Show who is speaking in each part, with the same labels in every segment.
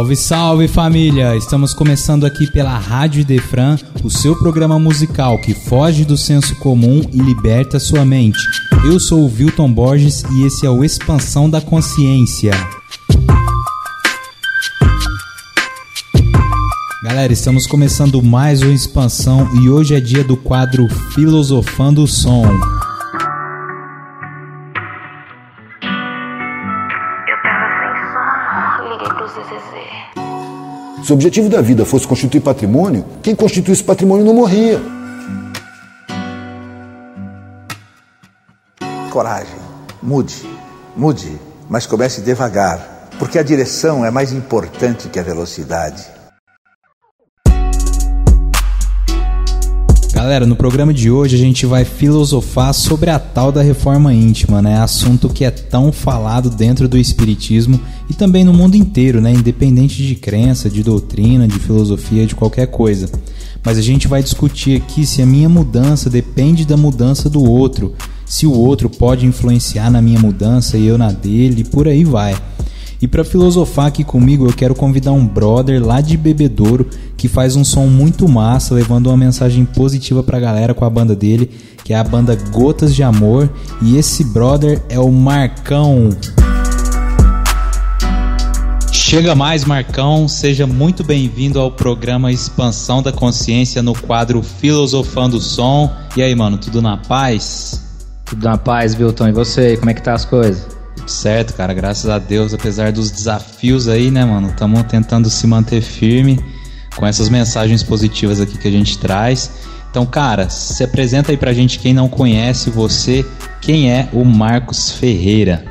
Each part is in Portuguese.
Speaker 1: Salve, salve família! Estamos começando aqui pela Rádio Defran, o seu programa musical que foge do senso comum e liberta sua mente. Eu sou o Wilton Borges e esse é o Expansão da Consciência. Galera, estamos começando mais uma expansão e hoje é dia do quadro Filosofando o Som.
Speaker 2: Se o objetivo da vida fosse constituir patrimônio, quem constituísse patrimônio não morria.
Speaker 3: Coragem, mude, mude, mas comece devagar, porque a direção é mais importante que a velocidade.
Speaker 1: Galera, no programa de hoje a gente vai filosofar sobre a tal da reforma íntima, né? Assunto que é tão falado dentro do espiritismo e também no mundo inteiro, né? Independente de crença, de doutrina, de filosofia, de qualquer coisa. Mas a gente vai discutir aqui se a minha mudança depende da mudança do outro, se o outro pode influenciar na minha mudança e eu na dele, e por aí vai. E para filosofar aqui comigo, eu quero convidar um brother lá de Bebedouro que faz um som muito massa, levando uma mensagem positiva pra galera com a banda dele, que é a banda Gotas de Amor, e esse brother é o Marcão. Chega mais, Marcão. Seja muito bem-vindo ao programa Expansão da Consciência no quadro Filosofando o Som. E aí, mano, tudo na paz?
Speaker 4: Tudo na paz, Wilton. E você, como é que tá as coisas?
Speaker 1: Tudo certo, cara. Graças a Deus, apesar dos desafios aí, né, mano? Estamos tentando se manter firme com essas mensagens positivas aqui que a gente traz. Então, cara, se apresenta aí pra gente quem não conhece você, quem é o Marcos Ferreira?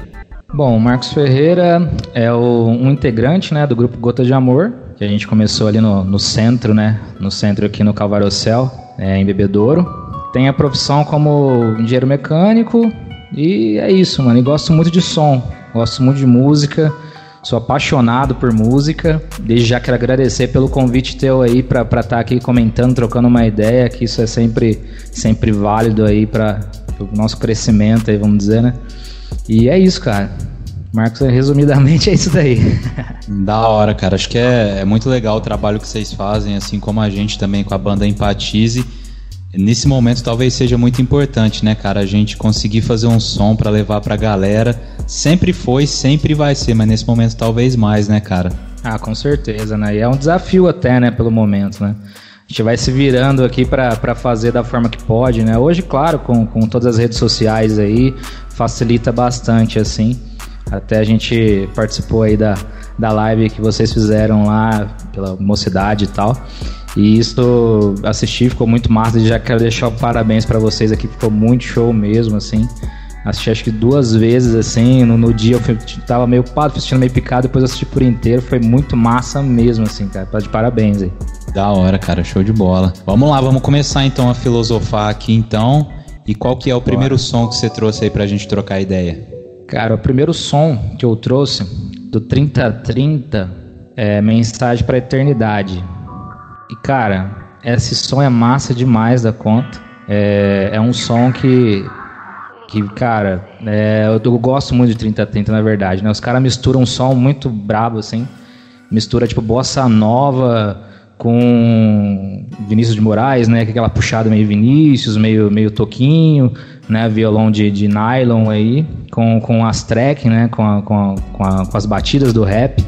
Speaker 4: Bom, o Marcos Ferreira é o, um integrante né, do grupo Gota de Amor, que a gente começou ali no, no centro, né? No centro aqui no Calvário Céu, é, em Bebedouro. Tem a profissão como engenheiro mecânico e é isso, mano. E gosto muito de som, gosto muito de música. Sou apaixonado por música. Desde já quero agradecer pelo convite teu aí para estar tá aqui comentando, trocando uma ideia, que isso é sempre, sempre válido aí para o nosso crescimento aí, vamos dizer, né? E é isso, cara. Marcos, resumidamente é isso daí.
Speaker 1: Da hora, cara. Acho que é, é muito legal o trabalho que vocês fazem, assim como a gente também com a banda Empatize nesse momento talvez seja muito importante, né, cara, a gente conseguir fazer um som para levar pra galera. Sempre foi, sempre vai ser, mas nesse momento talvez mais, né, cara?
Speaker 4: Ah, com certeza, né? E é um desafio até, né, pelo momento, né? A gente vai se virando aqui para fazer da forma que pode, né? Hoje, claro, com, com todas as redes sociais aí, facilita bastante, assim. Até a gente participou aí da, da live que vocês fizeram lá pela mocidade e tal. E isso assisti, ficou muito massa. E já quero deixar parabéns para vocês aqui, ficou muito show mesmo, assim. Assisti acho que duas vezes, assim. No, no dia eu fui, tava meio ocupado, assistindo meio picado, depois assisti por inteiro. Foi muito massa mesmo, assim, cara. Tá de parabéns aí.
Speaker 1: Da hora, cara, show de bola. Vamos lá, vamos começar então a filosofar aqui então. E qual que é o primeiro Bora. som que você trouxe aí pra gente trocar ideia?
Speaker 4: Cara, o primeiro som que eu trouxe do 3030 é Mensagem para a Eternidade e cara, esse som é massa demais da conta. É, é um som que, que cara, é, eu, eu, gosto muito de 3030 na verdade, né? Os caras misturam um som muito brabo assim, mistura tipo bossa nova com Vinícius de Moraes, né? Com aquela puxada meio Vinícius, meio, meio toquinho, né? Violão de, de nylon aí, com, com as track, né? Com, a, com, a, com, a, com as batidas do rap.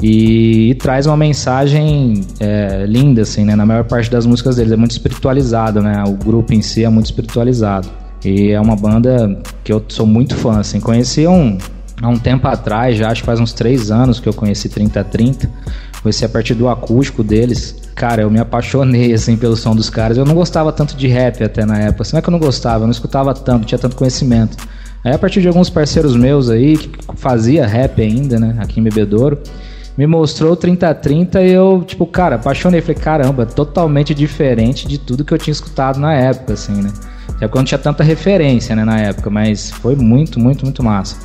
Speaker 4: E, e, traz uma mensagem é, linda, assim, né? Na maior parte das músicas deles é muito espiritualizado, né? O grupo em si é muito espiritualizado. E é uma banda que eu sou muito fã, assim. Conheci um, há um tempo atrás, já acho que faz uns três anos que eu conheci 3030. Conheci a partir do acústico deles. Cara, eu me apaixonei, assim, pelo som dos caras. Eu não gostava tanto de rap até na época. Assim, não é que eu não gostava, eu não escutava tanto, tinha tanto conhecimento. Aí a partir de alguns parceiros meus aí, que fazia rap ainda, né? Aqui em Bebedouro me mostrou o 3030 e eu, tipo, cara, apaixonei. Falei, caramba, totalmente diferente de tudo que eu tinha escutado na época, assim, né? Já quando tinha tanta referência, né, na época, mas foi muito, muito, muito massa.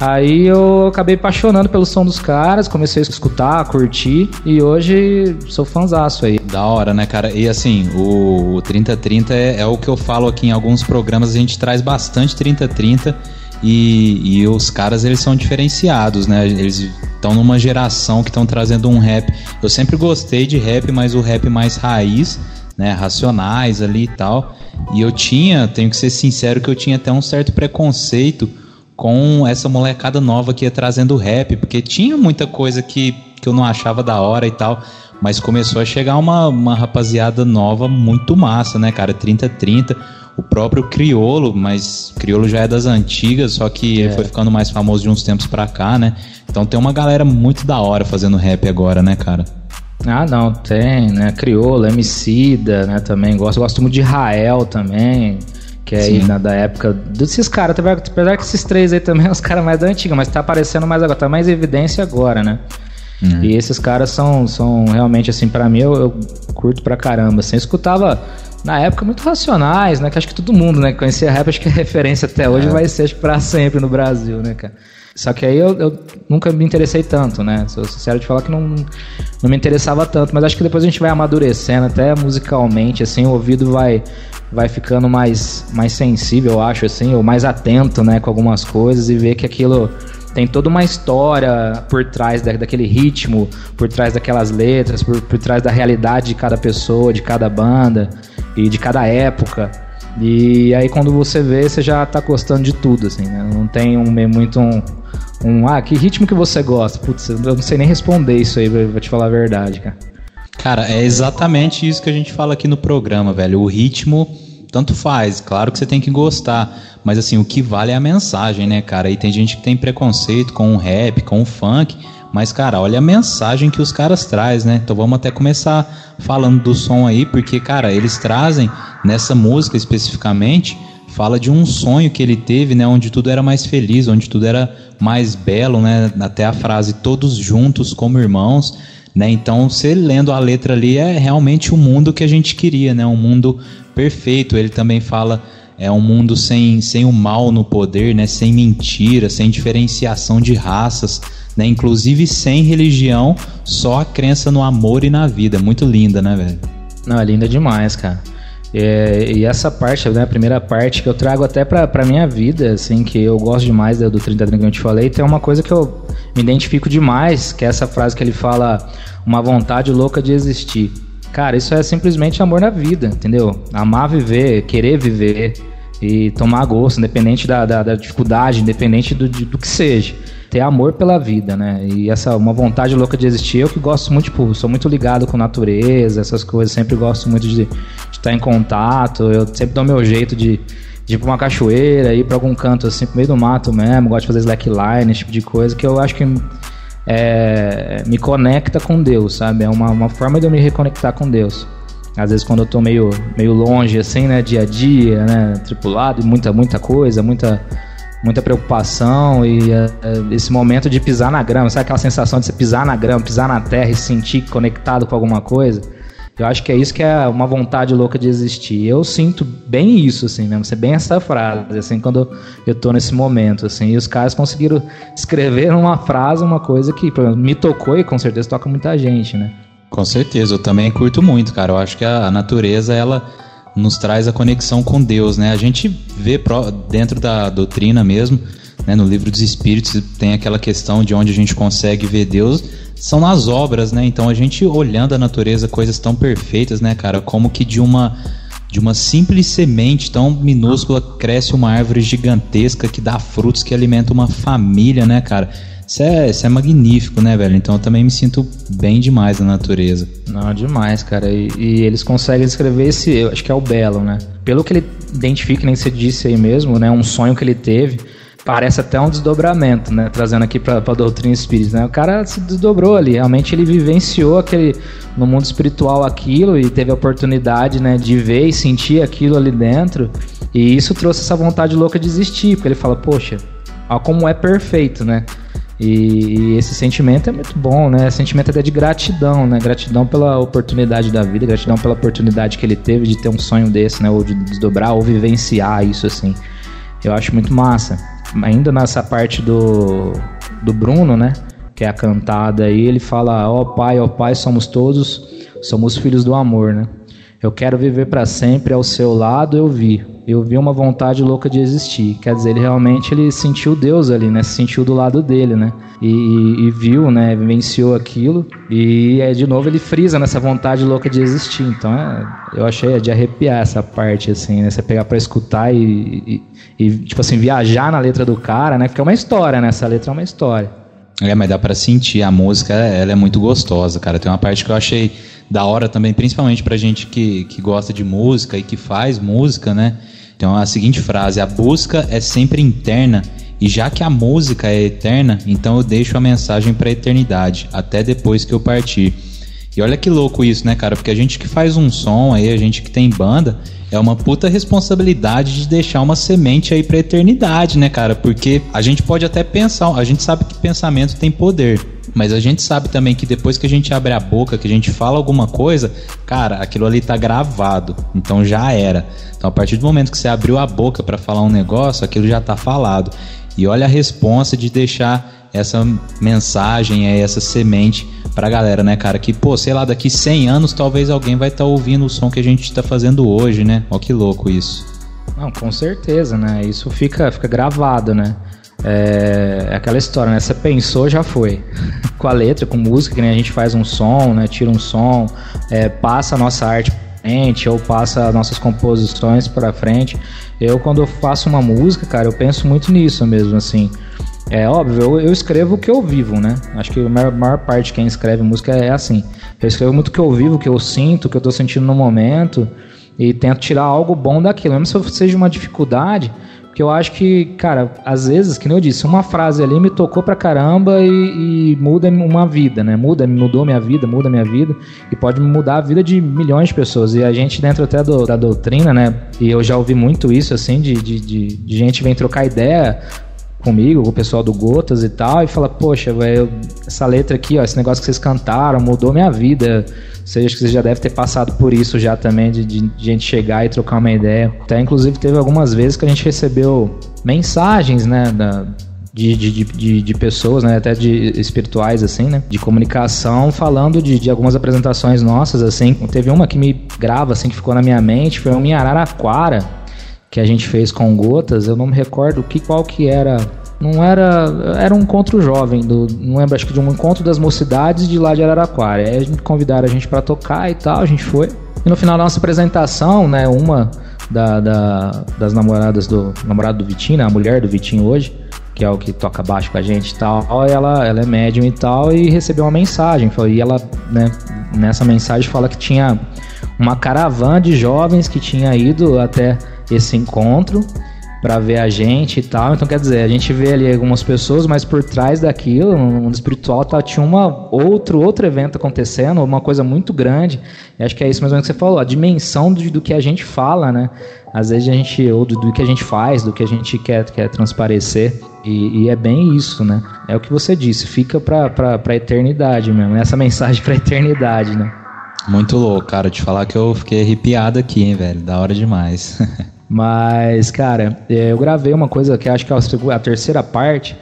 Speaker 4: Aí eu acabei apaixonando pelo som dos caras, comecei a escutar, a curtir e hoje sou fãzaço aí.
Speaker 1: Da hora, né, cara? E assim, o, o 3030 é, é o que eu falo aqui em alguns programas, a gente traz bastante 3030 e, e os caras eles são diferenciados, né? Eles estão numa geração que estão trazendo um rap. Eu sempre gostei de rap, mas o rap mais raiz, né? Racionais ali e tal. E eu tinha, tenho que ser sincero, que eu tinha até um certo preconceito com essa molecada nova que ia trazendo rap, porque tinha muita coisa que, que eu não achava da hora e tal, mas começou a chegar uma, uma rapaziada nova muito massa, né, cara? 3030, o próprio Criolo, mas Criolo já é das antigas, só que é. foi ficando mais famoso de uns tempos pra cá, né? Então tem uma galera muito da hora fazendo rap agora, né, cara?
Speaker 4: Ah, não, tem, né? Criolo, Emicida, né, também gosto. Gosto muito de Rael também que é aí na, da época desses caras, apesar que esses três aí também são os caras mais da antiga, mas tá aparecendo mais agora, tá mais evidência agora, né? Uhum. E esses caras são, são realmente, assim, para mim, eu, eu, curto pra caramba, assim, eu escutava na época muito racionais, né, que acho que todo mundo, né, que conhecia rap, acho que a referência até hoje é. vai ser, acho pra sempre no Brasil, né, cara. Só que aí eu, eu, nunca me interessei tanto, né? Sou sincero de falar que não, não me interessava tanto, mas acho que depois a gente vai amadurecendo, até musicalmente, assim, o ouvido vai, vai ficando mais, mais sensível, eu acho, assim, ou mais atento, né, com algumas coisas e ver que aquilo tem toda uma história por trás da, daquele ritmo, por trás daquelas letras, por, por trás da realidade de cada pessoa, de cada banda e de cada época. E aí quando você vê, você já tá gostando de tudo, assim, né? Não tem um, muito um, um, ah, que ritmo que você gosta? Putz, eu não sei nem responder isso aí, vou te falar a verdade, cara.
Speaker 1: Cara, é exatamente isso que a gente fala aqui no programa, velho. O ritmo, tanto faz, claro que você tem que gostar, mas assim, o que vale é a mensagem, né, cara? E tem gente que tem preconceito com o rap, com o funk, mas, cara, olha a mensagem que os caras trazem, né? Então vamos até começar falando do som aí, porque, cara, eles trazem nessa música especificamente, fala de um sonho que ele teve, né? Onde tudo era mais feliz, onde tudo era mais belo, né? Até a frase todos juntos como irmãos. Né? Então, você lendo a letra ali é realmente o mundo que a gente queria, né? Um mundo perfeito. Ele também fala é um mundo sem, sem o mal no poder, né? Sem mentira, sem diferenciação de raças, né? Inclusive sem religião, só a crença no amor e na vida. Muito linda, né, velho?
Speaker 4: Não, é linda demais, cara. É, e essa parte, né, a primeira parte que eu trago até pra, pra minha vida, assim, que eu gosto demais do 30 que eu te falei, tem uma coisa que eu me identifico demais, que é essa frase que ele fala, uma vontade louca de existir. Cara, isso é simplesmente amor na vida, entendeu? Amar viver, querer viver e tomar gosto, independente da, da, da dificuldade, independente do, do que seja ter amor pela vida, né? E essa uma vontade louca de existir. Eu que gosto muito, tipo, sou muito ligado com natureza, essas coisas. Sempre gosto muito de, estar em contato. Eu sempre dou meu jeito de, de ir pra uma cachoeira, ir pra algum canto assim, pro meio do mato mesmo. Gosto de fazer slackline, esse tipo de coisa que eu acho que é, me conecta com Deus, sabe? É uma, uma forma de eu me reconectar com Deus. Às vezes quando eu tô meio, meio longe, assim, né? Dia a dia, né? Tripulado, muita, muita coisa, muita muita preocupação e uh, esse momento de pisar na grama, sabe aquela sensação de você pisar na grama, pisar na terra e se sentir conectado com alguma coisa? Eu acho que é isso que é uma vontade louca de existir. Eu sinto bem isso, assim, mesmo, ser bem essa frase, assim, quando eu tô nesse momento, assim, e os caras conseguiram escrever numa frase uma coisa que, por exemplo, me tocou e com certeza toca muita gente, né?
Speaker 1: Com certeza, eu também curto muito, cara. Eu acho que a natureza, ela nos traz a conexão com Deus, né? A gente vê dentro da doutrina mesmo, né, no livro dos Espíritos tem aquela questão de onde a gente consegue ver Deus são nas obras, né? Então a gente olhando a natureza, coisas tão perfeitas, né, cara? Como que de uma de uma simples semente tão minúscula cresce uma árvore gigantesca que dá frutos que alimenta uma família, né, cara? Isso é, isso é magnífico, né, velho? Então eu também me sinto bem demais na natureza.
Speaker 4: Não, demais, cara. E, e eles conseguem escrever esse, eu acho que é o belo, né? Pelo que ele identifica, nem você disse aí mesmo, né? Um sonho que ele teve. Parece até um desdobramento, né? Trazendo aqui pra, pra doutrina espírita, né? O cara se desdobrou ali. Realmente ele vivenciou aquele, no mundo espiritual aquilo e teve a oportunidade, né? De ver e sentir aquilo ali dentro. E isso trouxe essa vontade louca de existir. Porque ele fala, poxa, olha como é perfeito, né? E, e, esse sentimento é muito bom, né? Sentimento até de gratidão, né? Gratidão pela oportunidade da vida, gratidão pela oportunidade que ele teve de ter um sonho desse, né? Ou de desdobrar, ou vivenciar isso, assim. Eu acho muito massa. Ainda nessa parte do, do Bruno, né? Que é a cantada aí, ele fala: Ó oh, Pai, ó oh, Pai, somos todos, somos filhos do amor, né? Eu quero viver para sempre ao seu lado, eu vi. Eu vi uma vontade louca de existir. Quer dizer, ele realmente ele sentiu Deus ali, né? Se sentiu do lado dele, né? E, e, e viu, né? Vivenciou aquilo. E é, de novo ele frisa nessa vontade louca de existir. Então, é, eu achei de arrepiar essa parte, assim, né? Você pegar para escutar e, e, tipo assim, viajar na letra do cara, né? Porque é uma história, né? Essa letra é uma história.
Speaker 1: É, mas dá para sentir a música, ela é muito gostosa, cara. Tem uma parte que eu achei da hora também, principalmente pra gente que, que gosta de música e que faz música, né? Então a seguinte frase: a busca é sempre interna e já que a música é eterna, então eu deixo a mensagem para a eternidade, até depois que eu partir. E olha que louco isso, né, cara? Porque a gente que faz um som aí, a gente que tem banda, é uma puta responsabilidade de deixar uma semente aí pra eternidade, né, cara? Porque a gente pode até pensar, a gente sabe que pensamento tem poder. Mas a gente sabe também que depois que a gente abre a boca, que a gente fala alguma coisa, cara, aquilo ali tá gravado. Então já era. Então a partir do momento que você abriu a boca para falar um negócio, aquilo já tá falado. E olha a responsa de deixar essa mensagem, essa semente pra galera, né, cara? Que, pô, sei lá, daqui 100 anos talvez alguém vai estar tá ouvindo o som que a gente tá fazendo hoje, né? Ó que louco isso.
Speaker 4: Não, com certeza, né? Isso fica, fica gravado, né? É, é aquela história, né? Você pensou, já foi. com a letra, com música, que nem a gente faz um som, né? Tira um som, é, passa a nossa arte frente ou passa nossas composições para frente. Eu quando eu faço uma música, cara, eu penso muito nisso mesmo, assim. É óbvio, eu, eu escrevo o que eu vivo, né? Acho que a maior, maior parte de quem escreve música é assim. Eu escrevo muito o que eu vivo, o que eu sinto, o que eu tô sentindo no momento e tento tirar algo bom daquilo, mesmo se seja uma dificuldade, porque eu acho que, cara, às vezes, que nem eu disse, uma frase ali me tocou pra caramba e, e muda uma vida, né? Muda, mudou minha vida, muda minha vida e pode mudar a vida de milhões de pessoas. E a gente, dentro até do, da doutrina, né? E eu já ouvi muito isso, assim, de, de, de, de gente vem trocar ideia comigo, com o pessoal do Gotas e tal, e fala, poxa, velho, essa letra aqui, ó, esse negócio que vocês cantaram mudou minha vida. Seja que você já deve ter passado por isso já também, de, de, gente chegar e trocar uma ideia. Até inclusive teve algumas vezes que a gente recebeu mensagens, né, da, de, de, de, de, pessoas, né, até de espirituais, assim, né, de comunicação, falando de, de algumas apresentações nossas, assim. Teve uma que me grava, assim, que ficou na minha mente, foi uma em Araraquara, que a gente fez com gotas, eu não me recordo que qual que era. Não era. Era um encontro jovem, do, não lembro, acho que de um encontro das mocidades de lá de Araraquara. Aí gente convidaram a gente para tocar e tal, a gente foi. E no final da nossa apresentação, né, uma da, da, das namoradas do namorado do Vitinho, né, a mulher do Vitinho hoje, que é o que toca baixo com a gente e tal, ela, ela é médium e tal, e recebeu uma mensagem. E ela, né, nessa mensagem fala que tinha uma caravana de jovens que tinha ido até esse encontro para ver a gente e tal. Então, quer dizer, a gente vê ali algumas pessoas, mas por trás daquilo, no mundo espiritual, tá, tinha uma, outro, outro evento acontecendo, uma coisa muito grande. E acho que é isso mesmo que você falou, a dimensão do, do que a gente fala, né? Às vezes a gente, ou do, do, que a gente faz, do que a gente quer, quer transparecer. E, e é bem isso, né? É o que você disse, fica pra, pra, pra eternidade mesmo, essa mensagem pra eternidade, né?
Speaker 1: Muito louco, cara. Te falar que eu fiquei arrepiado aqui, hein, velho. Da hora demais.
Speaker 4: Mas, cara, é, eu gravei uma coisa que acho que é a terceira parte,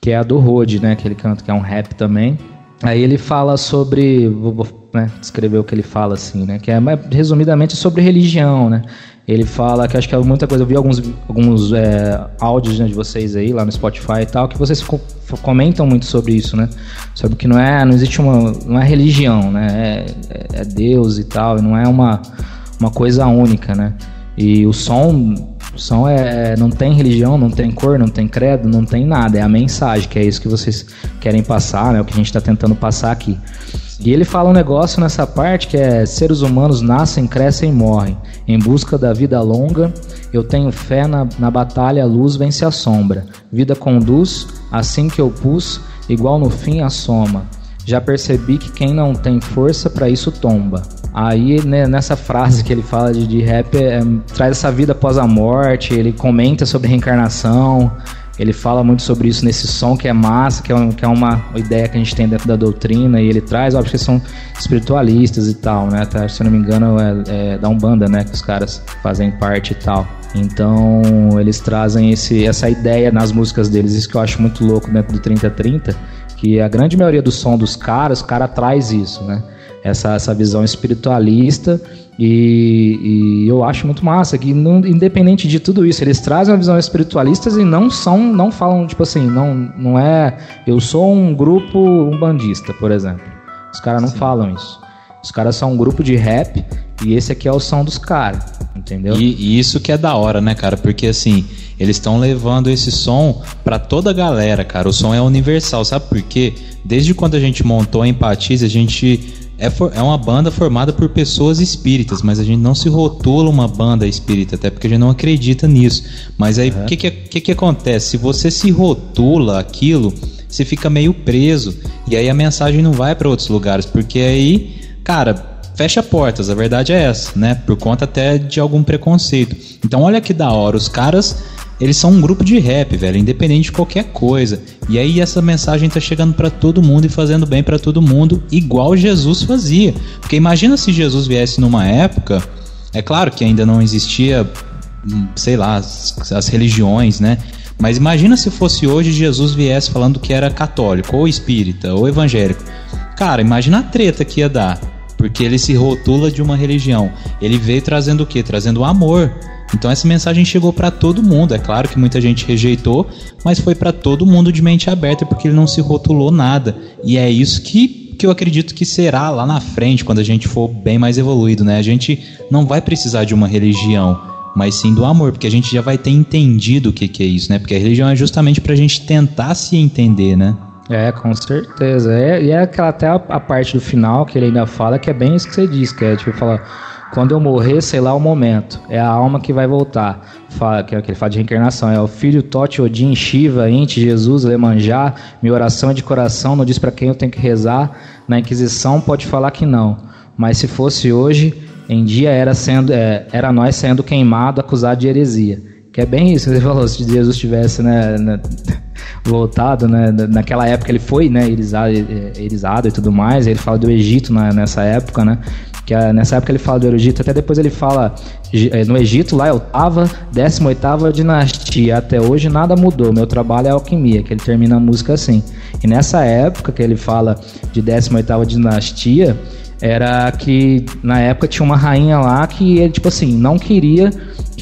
Speaker 4: que é a do Rode, né? Que ele canta, que é um rap também. Aí ele fala sobre. Vou né, descrever o que ele fala, assim, né? Que é resumidamente sobre religião, né? Ele fala que acho que é muita coisa. Eu vi alguns, alguns é, áudios né, de vocês aí lá no Spotify e tal, que vocês comentam muito sobre isso, né? Sobre que não é, não existe uma, não é religião, né? É, é Deus e tal, e não é uma, uma coisa única, né? E o som, o som é, é, não tem religião, não tem cor, não tem credo, não tem nada. É a mensagem, que é isso que vocês querem passar, né? O que a gente está tentando passar aqui. E ele fala um negócio nessa parte que é: seres humanos nascem, crescem e morrem. Em busca da vida longa, eu tenho fé na, na batalha, a luz vence a sombra. Vida conduz, assim que eu pus, igual no fim a soma. Já percebi que quem não tem força para isso tomba. Aí, né, nessa frase que ele fala de, de rap, é, traz essa vida após a morte, ele comenta sobre reencarnação. Ele fala muito sobre isso nesse som que é massa, que é, um, que é uma ideia que a gente tem dentro da doutrina, e ele traz, óbvio que são espiritualistas e tal, né? Até, se eu não me engano, é, é da Umbanda, né? Que os caras fazem parte e tal. Então, eles trazem esse, essa ideia nas músicas deles, isso que eu acho muito louco dentro do 3030, que a grande maioria do som dos caras, o cara traz isso, né? Essa, essa visão espiritualista e, e, eu acho muito massa que, não, independente de tudo isso, eles trazem uma visão espiritualista e não são, não falam tipo assim, não, não é. Eu sou um grupo umbandista, por exemplo. Os caras não Sim. falam isso. Os caras são um grupo de rap e esse aqui é o som dos caras, entendeu?
Speaker 1: E, e, isso que é da hora, né, cara? Porque assim, eles estão levando esse som para toda a galera, cara. O som é universal, sabe por quê? Desde quando a gente montou a Empatize, a gente é, for, é uma banda formada por pessoas espíritas, mas a gente não se rotula uma banda espírita, até porque a gente não acredita nisso. Mas aí o uhum. que, que, que, que acontece? Se você se rotula aquilo, você fica meio preso. E aí a mensagem não vai para outros lugares, porque aí, cara, fecha portas, a verdade é essa, né? Por conta até de algum preconceito. Então olha que da hora, os caras eles são um grupo de rap, velho, independente de qualquer coisa. E aí essa mensagem tá chegando para todo mundo e fazendo bem para todo mundo, igual Jesus fazia. Porque imagina se Jesus viesse numa época, é claro que ainda não existia, hum, sei lá, as, as religiões, né? Mas imagina se fosse hoje Jesus viesse falando que era católico, ou espírita, ou evangélico. Cara, imagina a treta que ia dar. Porque ele se rotula de uma religião. Ele veio trazendo o quê? Trazendo amor. Então essa mensagem chegou para todo mundo. É claro que muita gente rejeitou, mas foi para todo mundo de mente aberta porque ele não se rotulou nada. E é isso que que eu acredito que será lá na frente, quando a gente for bem mais evoluído, né? A gente não vai precisar de uma religião, mas sim do amor, porque a gente já vai ter entendido o que, que é isso, né? Porque a religião é justamente pra gente tentar se entender, né?
Speaker 4: É, com certeza. É, e é aquela, até a, a, parte do final que ele ainda fala que é bem isso que você disse, que é tipo falar quando eu morrer, sei lá o momento. É a alma que vai voltar. Fala, que é o que ele fala de reencarnação. É o filho Tote, Odin, Shiva, Inti, Jesus, Lemanjá. Minha oração é de coração, não diz para quem eu tenho que rezar. Na Inquisição pode falar que não. Mas se fosse hoje, em dia era, sendo, é, era nós sendo queimado, acusado de heresia. Que é bem isso que falou, se Jesus tivesse né, né, voltado, né, naquela época ele foi né, erizado, erizado e tudo mais, ele fala do Egito nessa época, né, que é, nessa época ele fala do Egito, até depois ele fala é, no Egito, lá eu tava, 18 dinastia, até hoje nada mudou, meu trabalho é alquimia, que ele termina a música assim. E nessa época que ele fala de 18 dinastia, era que na época tinha uma rainha lá que ele, tipo assim, não queria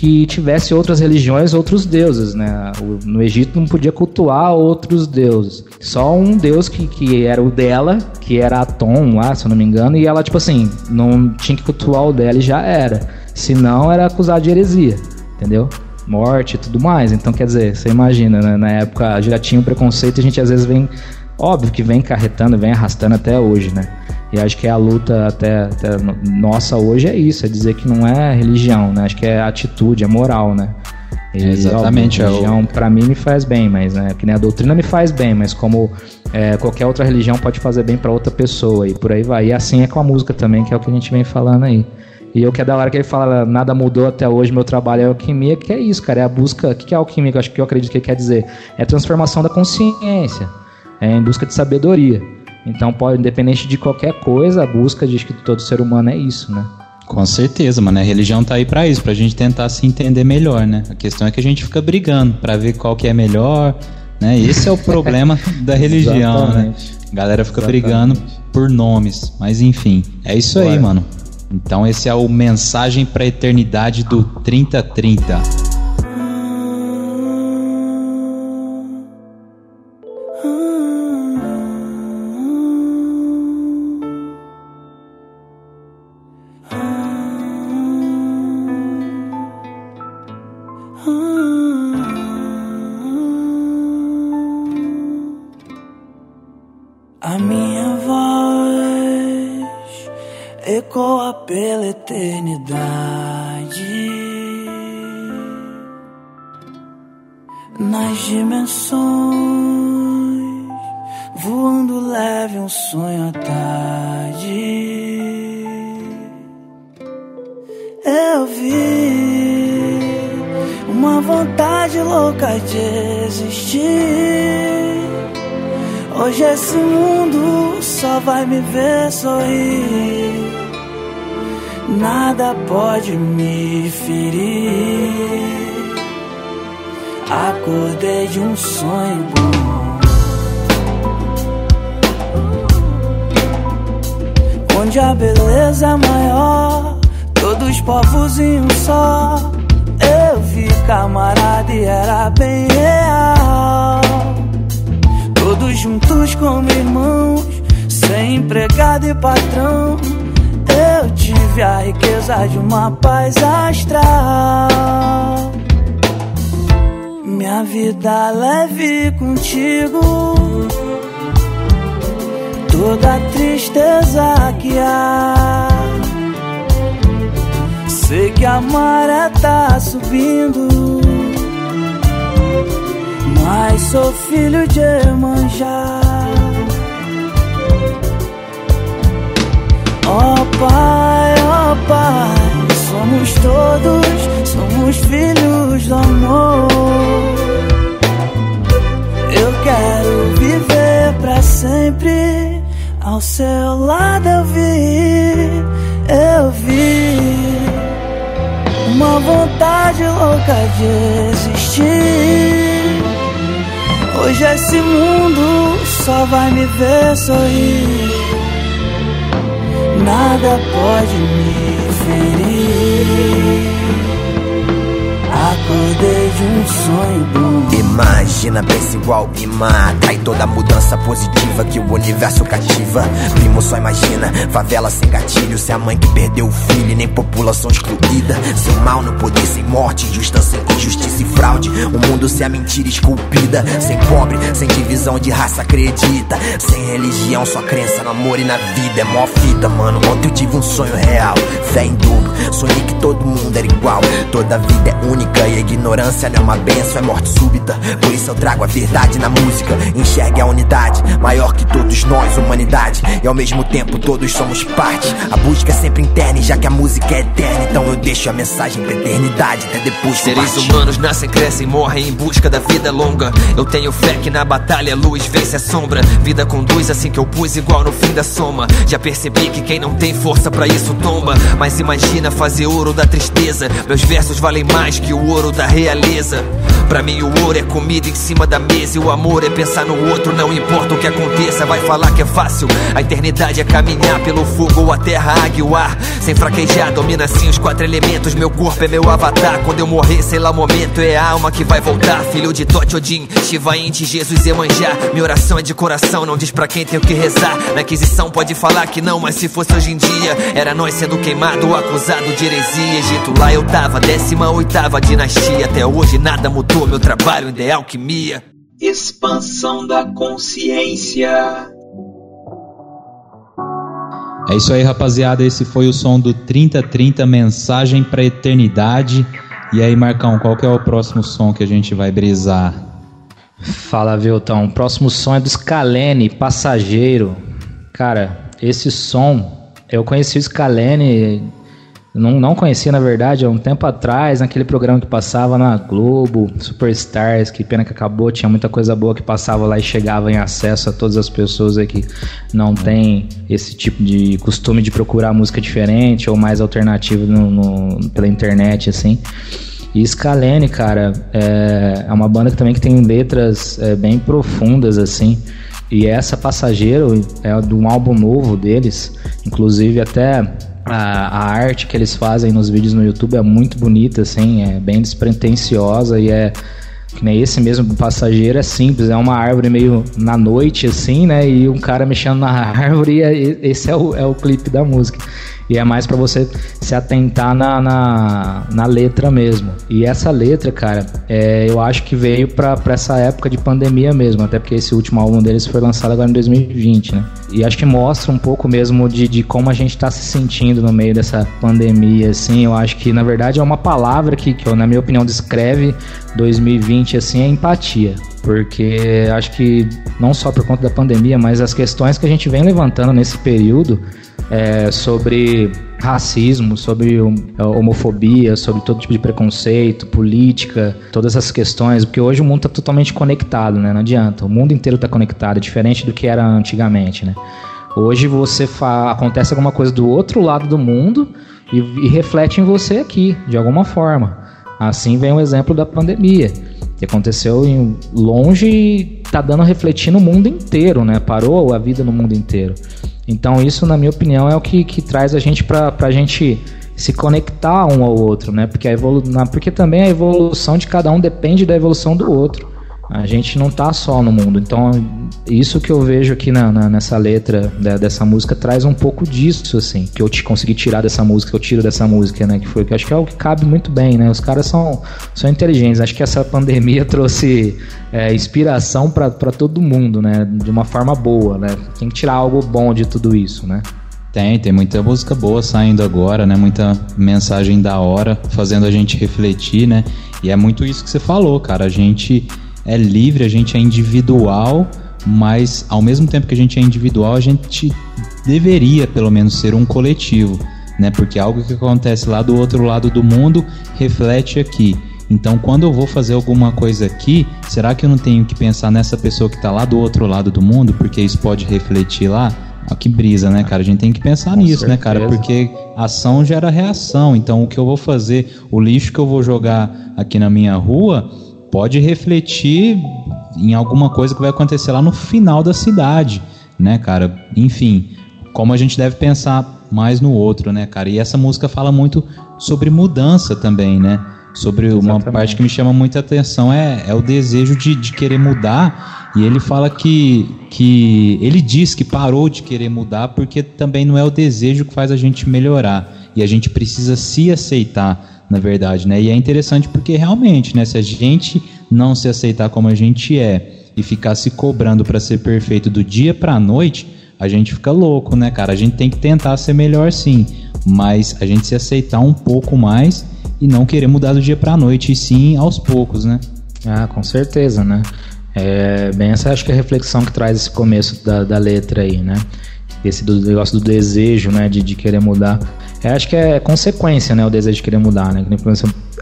Speaker 4: que tivesse outras religiões, outros deuses, né? No Egito não podia cultuar outros deuses. Só um deus que, que era o dela, que era Atom lá, se eu não me engano, e ela, tipo assim, não tinha que cultuar o dela e já era. Senão era acusado de heresia, entendeu? Morte e tudo mais. Então, quer dizer, você imagina, né? Na época já tinha um preconceito e a gente às vezes vem. Óbvio que vem carretando, vem arrastando até hoje, né? E acho que a luta até, até, nossa hoje é isso, é dizer que não é religião, né? Acho que é atitude, é moral, né?
Speaker 1: E, é exatamente.
Speaker 4: Óbvio, a religião eu... para mim me faz bem, mas né, que nem a doutrina me faz bem, mas como é, qualquer outra religião pode fazer bem para outra pessoa e por aí vai. E assim é com a música também, que é o que a gente vem falando aí. E eu que é da hora que ele fala, nada mudou até hoje, meu trabalho é alquimia, que é isso, cara, é a busca. O que é alquimia? Eu acho que eu acredito que ele quer dizer. É transformação da consciência, é em busca de sabedoria. Então, pode, independente de qualquer coisa, a busca de que todo ser humano é isso, né?
Speaker 1: Com certeza, mano. A religião tá aí para isso, pra gente tentar se entender melhor, né? A questão é que a gente fica brigando para ver qual que é melhor, né? Esse é o problema da religião, né? A galera fica Exatamente. brigando por nomes, mas enfim, é isso Bora. aí, mano. Então esse é o mensagem para a eternidade do 3030.
Speaker 5: vontade louca de existir. Hoje esse mundo só vai me ver sorrir. Nada pode me ferir. Acordei de um sonho bom. Onde a beleza é maior, todos povos em um só Camarada e era bem real. Todos juntos como irmãos, sem empregado e patrão. Eu tive a riqueza de uma paz astral. Minha vida leve contigo. Toda tristeza que há. Sei que a maré tá subindo. Mas sou filho de Emanjá. Ó oh, Pai, ó oh, Pai, somos todos, somos filhos do amor. Eu quero viver pra sempre, ao seu lado eu vi, eu vi uma vontade louca de existir. Hoje esse mundo só vai me ver sorrir nada pode me Acordei de um sonho.
Speaker 6: Imagina, pensa igual mata. E toda mudança positiva que o universo cativa. Primo, só imagina, favela sem gatilho. Se a mãe que perdeu o filho nem população excluída. Sem mal no poder, sem morte, injustiça, injustiça e fraude. O mundo sem a mentira esculpida. Sem pobre, sem divisão de raça, acredita. Sem religião, só crença no amor e na vida. É mó fita, mano. Ontem eu tive um sonho real. Fé em duplo. Sonhei que todo mundo era igual. Toda vida é única e a ignorância não é uma benção, é morte súbita. Por isso eu trago a verdade na música. Enxergue a unidade, maior que todos nós, humanidade. E ao mesmo tempo todos somos parte. A busca é sempre interna, e já que a música é eterna, então eu deixo a mensagem pra eternidade até depois
Speaker 7: Seres humanos nascem, crescem, morrem em busca da vida longa. Eu tenho fé que na batalha a luz vence a sombra. Vida conduz assim que eu pus igual no fim da soma. Já percebi que quem não tem força para isso tomba. Mas imagina fazer ouro da tristeza. Meus versos valem mais que o ouro da realeza. Pra mim o ouro é comida em cima da mesa e o amor é pensar no outro, não importa o que aconteça, vai falar que é fácil. A eternidade é caminhar pelo fogo ou a terra, águia, o ar, sem fraquejar, domina assim os quatro elementos. Meu corpo é meu avatar. Quando eu morrer, sei lá o momento, é a alma que vai voltar. Filho de Tote Odin, Shiva Inti, Jesus Emanjá. Minha oração é de coração, não diz pra quem tenho que rezar. Na aquisição pode falar que não, mas se fosse hoje em dia, era nós sendo queimado ou acusado de heresia. Egito lá eu tava, décima oitava dinastia. Até hoje nada mudou, meu trabalho ainda é alquimia.
Speaker 8: Expansão da consciência.
Speaker 1: É isso aí, rapaziada. Esse foi o som do 3030 Mensagem pra Eternidade. E aí, Marcão, qual que é o próximo som que a gente vai brisar?
Speaker 4: Fala, Viltão. O próximo som é do Scalene, Passageiro. Cara, esse som, eu conheci o Scalene, não, não conhecia na verdade, há um tempo atrás, naquele programa que passava na Globo, Superstars, que pena que acabou, tinha muita coisa boa que passava lá e chegava em acesso a todas as pessoas aí que não tem esse tipo de costume de procurar música diferente ou mais alternativa no, no, pela internet, assim. E Scalene, cara, é, é uma banda que também que tem letras é, bem profundas, assim. E essa Passageiro é de um álbum novo deles, inclusive até a, a, arte que eles fazem nos vídeos no YouTube é muito bonita, assim, é bem despretensiosa e é que nem esse mesmo passageiro é simples, é uma árvore meio na noite, assim, né? E um cara mexendo na árvore e esse é o, é o clipe da música. E é mais para você se atentar na, na, na, letra mesmo. E essa letra, cara, é, eu acho que veio pra, pra essa época de pandemia mesmo, até porque esse último álbum deles foi lançado agora em 2020, né? E acho que mostra um pouco mesmo de, de como a gente tá se sentindo no meio dessa pandemia, assim. Eu acho que, na verdade, é uma palavra que, que na minha opinião, descreve 2020, assim, é empatia porque acho que não só por conta da pandemia, mas as questões que a gente vem levantando nesse período é, sobre racismo, sobre homofobia, sobre todo tipo de preconceito, política, todas essas questões, porque hoje o mundo está totalmente conectado, né? Não adianta, o mundo inteiro está conectado, diferente do que era antigamente, né? Hoje você acontece alguma coisa do outro lado do mundo e, e reflete em você aqui, de alguma forma. Assim vem o exemplo da pandemia, que aconteceu em longe e está dando refletir no mundo inteiro, né? Parou a vida no mundo inteiro. Então isso, na minha opinião, é o que, que traz a gente para a gente se conectar um ao outro, né? Porque, a evolu porque também a evolução de cada um depende da evolução do outro. A gente não tá só no mundo. Então, isso que eu vejo aqui na, na, nessa letra da, dessa música traz um pouco disso, assim, que eu te consegui tirar dessa música, que eu tiro dessa música, né? Que foi que acho que é o que cabe muito bem, né? Os caras são, são inteligentes. Acho que essa pandemia trouxe é, inspiração para todo mundo, né? De uma forma boa, né? Tem que tirar algo bom de tudo isso, né?
Speaker 1: Tem, tem muita música boa saindo agora, né? Muita mensagem da hora, fazendo a gente refletir, né? E é muito isso que você falou, cara. A gente é livre, a gente é individual, mas ao mesmo tempo que a gente é individual, a gente deveria pelo menos ser um coletivo, né? Porque algo que acontece lá do outro lado do mundo reflete aqui. Então, quando eu vou fazer alguma coisa aqui, será que eu não tenho que pensar nessa pessoa que está lá do outro lado do mundo, porque isso pode refletir lá? Olha que brisa, né, cara? A gente tem que pensar Com nisso, certeza. né, cara? Porque ação gera reação. Então, o que eu vou fazer, o lixo que eu vou jogar aqui na minha rua, pode refletir em alguma coisa que vai acontecer lá no final da cidade, né, cara? Enfim, como a gente deve pensar mais no outro, né, cara? E essa música fala muito sobre mudança também, né? Sobre uma Exatamente. parte que me chama muita atenção é, é o desejo de, de querer mudar. E ele fala que, que. Ele diz que parou de querer mudar porque também não é o desejo que faz a gente melhorar. E a gente precisa se aceitar na verdade, né? E é interessante porque realmente, né, se a gente não se aceitar como a gente é e ficar se cobrando para ser perfeito do dia para a noite, a gente fica louco, né, cara? A gente tem que tentar ser melhor sim, mas a gente se aceitar um pouco mais e não querer mudar do dia para a noite, e sim aos poucos, né?
Speaker 4: Ah, com certeza, né? É bem essa acho que é a reflexão que traz esse começo da, da letra aí, né? Esse do negócio do desejo, né, de, de querer mudar. Eu acho que é consequência, né? O desejo de querer mudar, né?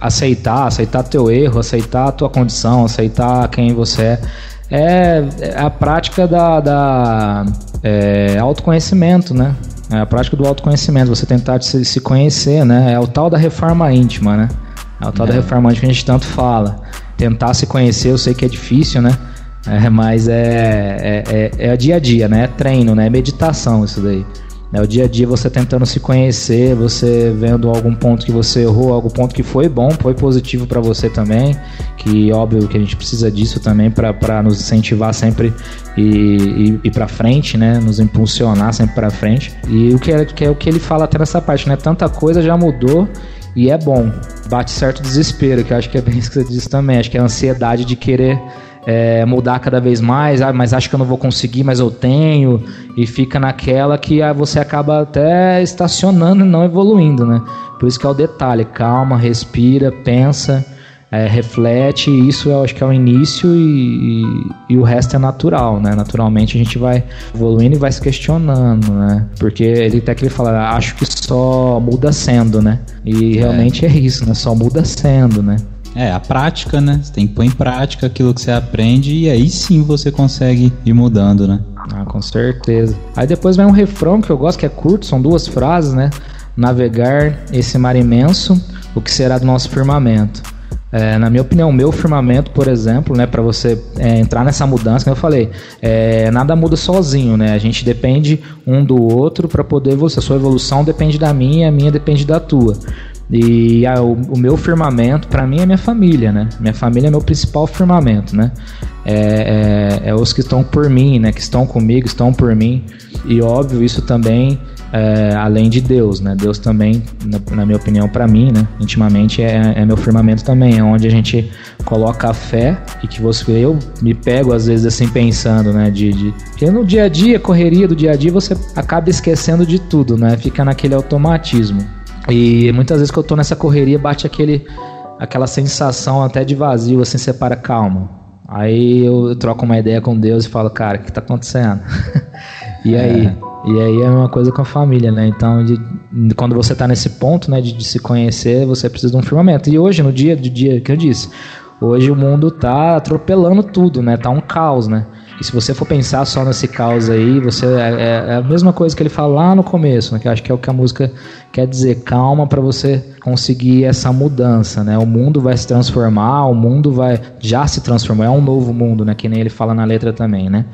Speaker 4: Aceitar, aceitar teu erro, aceitar a tua condição, aceitar quem você é. É, é a prática da, da é, autoconhecimento, né? É a prática do autoconhecimento, você tentar se, se conhecer, né? É o tal da reforma íntima, né? É o tal é. da reforma íntima que a gente tanto fala. Tentar se conhecer, eu sei que é difícil, né? É, mas é, é, é, é dia a dia, né? É treino, né? É meditação isso daí. É o dia a dia você tentando se conhecer, você vendo algum ponto que você errou, algum ponto que foi bom, foi positivo para você também, que óbvio que a gente precisa disso também para nos incentivar sempre e, e, para frente, né? Nos impulsionar sempre para frente. E o que é, que é o que ele fala até nessa parte, né? Tanta coisa já mudou e é bom. Bate certo desespero, que eu acho que é bem isso que você disse também. Acho que é a ansiedade de querer é, mudar cada vez mais, ah, mas acho que eu não vou conseguir, mas eu tenho, e fica naquela que ah, você acaba até estacionando e não evoluindo, né? Por isso que é o detalhe, calma, respira, pensa, é, reflete, isso eu acho que é o início e, e, e, o resto é natural, né? Naturalmente a gente vai evoluindo e vai se questionando, né? Porque ele até que ele fala, acho que só muda sendo, né? E realmente é, é isso, né? Só muda sendo, né?
Speaker 1: É, a prática, né? Você tem que pôr em prática aquilo que você aprende e aí sim você consegue ir mudando, né?
Speaker 4: Ah, com certeza. Aí depois vem um refrão que eu gosto, que é curto, são duas frases, né? Navegar esse mar imenso, o que será do nosso firmamento. É, na minha opinião, meu firmamento, por exemplo, né, para você é, entrar nessa mudança, como eu falei, é, nada muda sozinho, né? A gente depende um do outro para poder você. A sua evolução depende da minha, a minha depende da tua. E a, o, o, meu firmamento, para mim, é minha família, né? Minha família é meu principal firmamento, né? É, é, é, os que estão por mim, né? Que estão comigo, estão por mim. E óbvio, isso também, é, além de Deus, né? Deus também, na, na minha opinião, para mim, né? Intimamente, é, é, meu firmamento também. É onde a gente coloca a fé e que você... Eu me pego, às vezes, assim, pensando, né? De, de, porque no dia a dia, correria do dia a dia, você acaba esquecendo de tudo, né? Fica naquele automatismo. E muitas vezes que eu tô nessa correria, bate aquele, aquela sensação até de vazio, assim, você para, calma. Aí eu troco uma ideia com Deus e falo, cara, o que tá acontecendo? e é. aí? E aí é uma coisa com a família, né? Então, de, quando você está nesse ponto, né, de, de, se conhecer, você precisa de um firmamento. E hoje, no dia do dia que eu disse, hoje o mundo tá atropelando tudo, né? Tá um caos, né? E se você for pensar só nesse caos aí, você é, é, é a mesma coisa que ele fala lá no começo, né? Que eu acho que é o que a música quer dizer, calma para você conseguir essa mudança, né? O mundo vai se transformar, o mundo vai já se transformou, é um novo mundo, né? Que nem ele fala na letra também, né?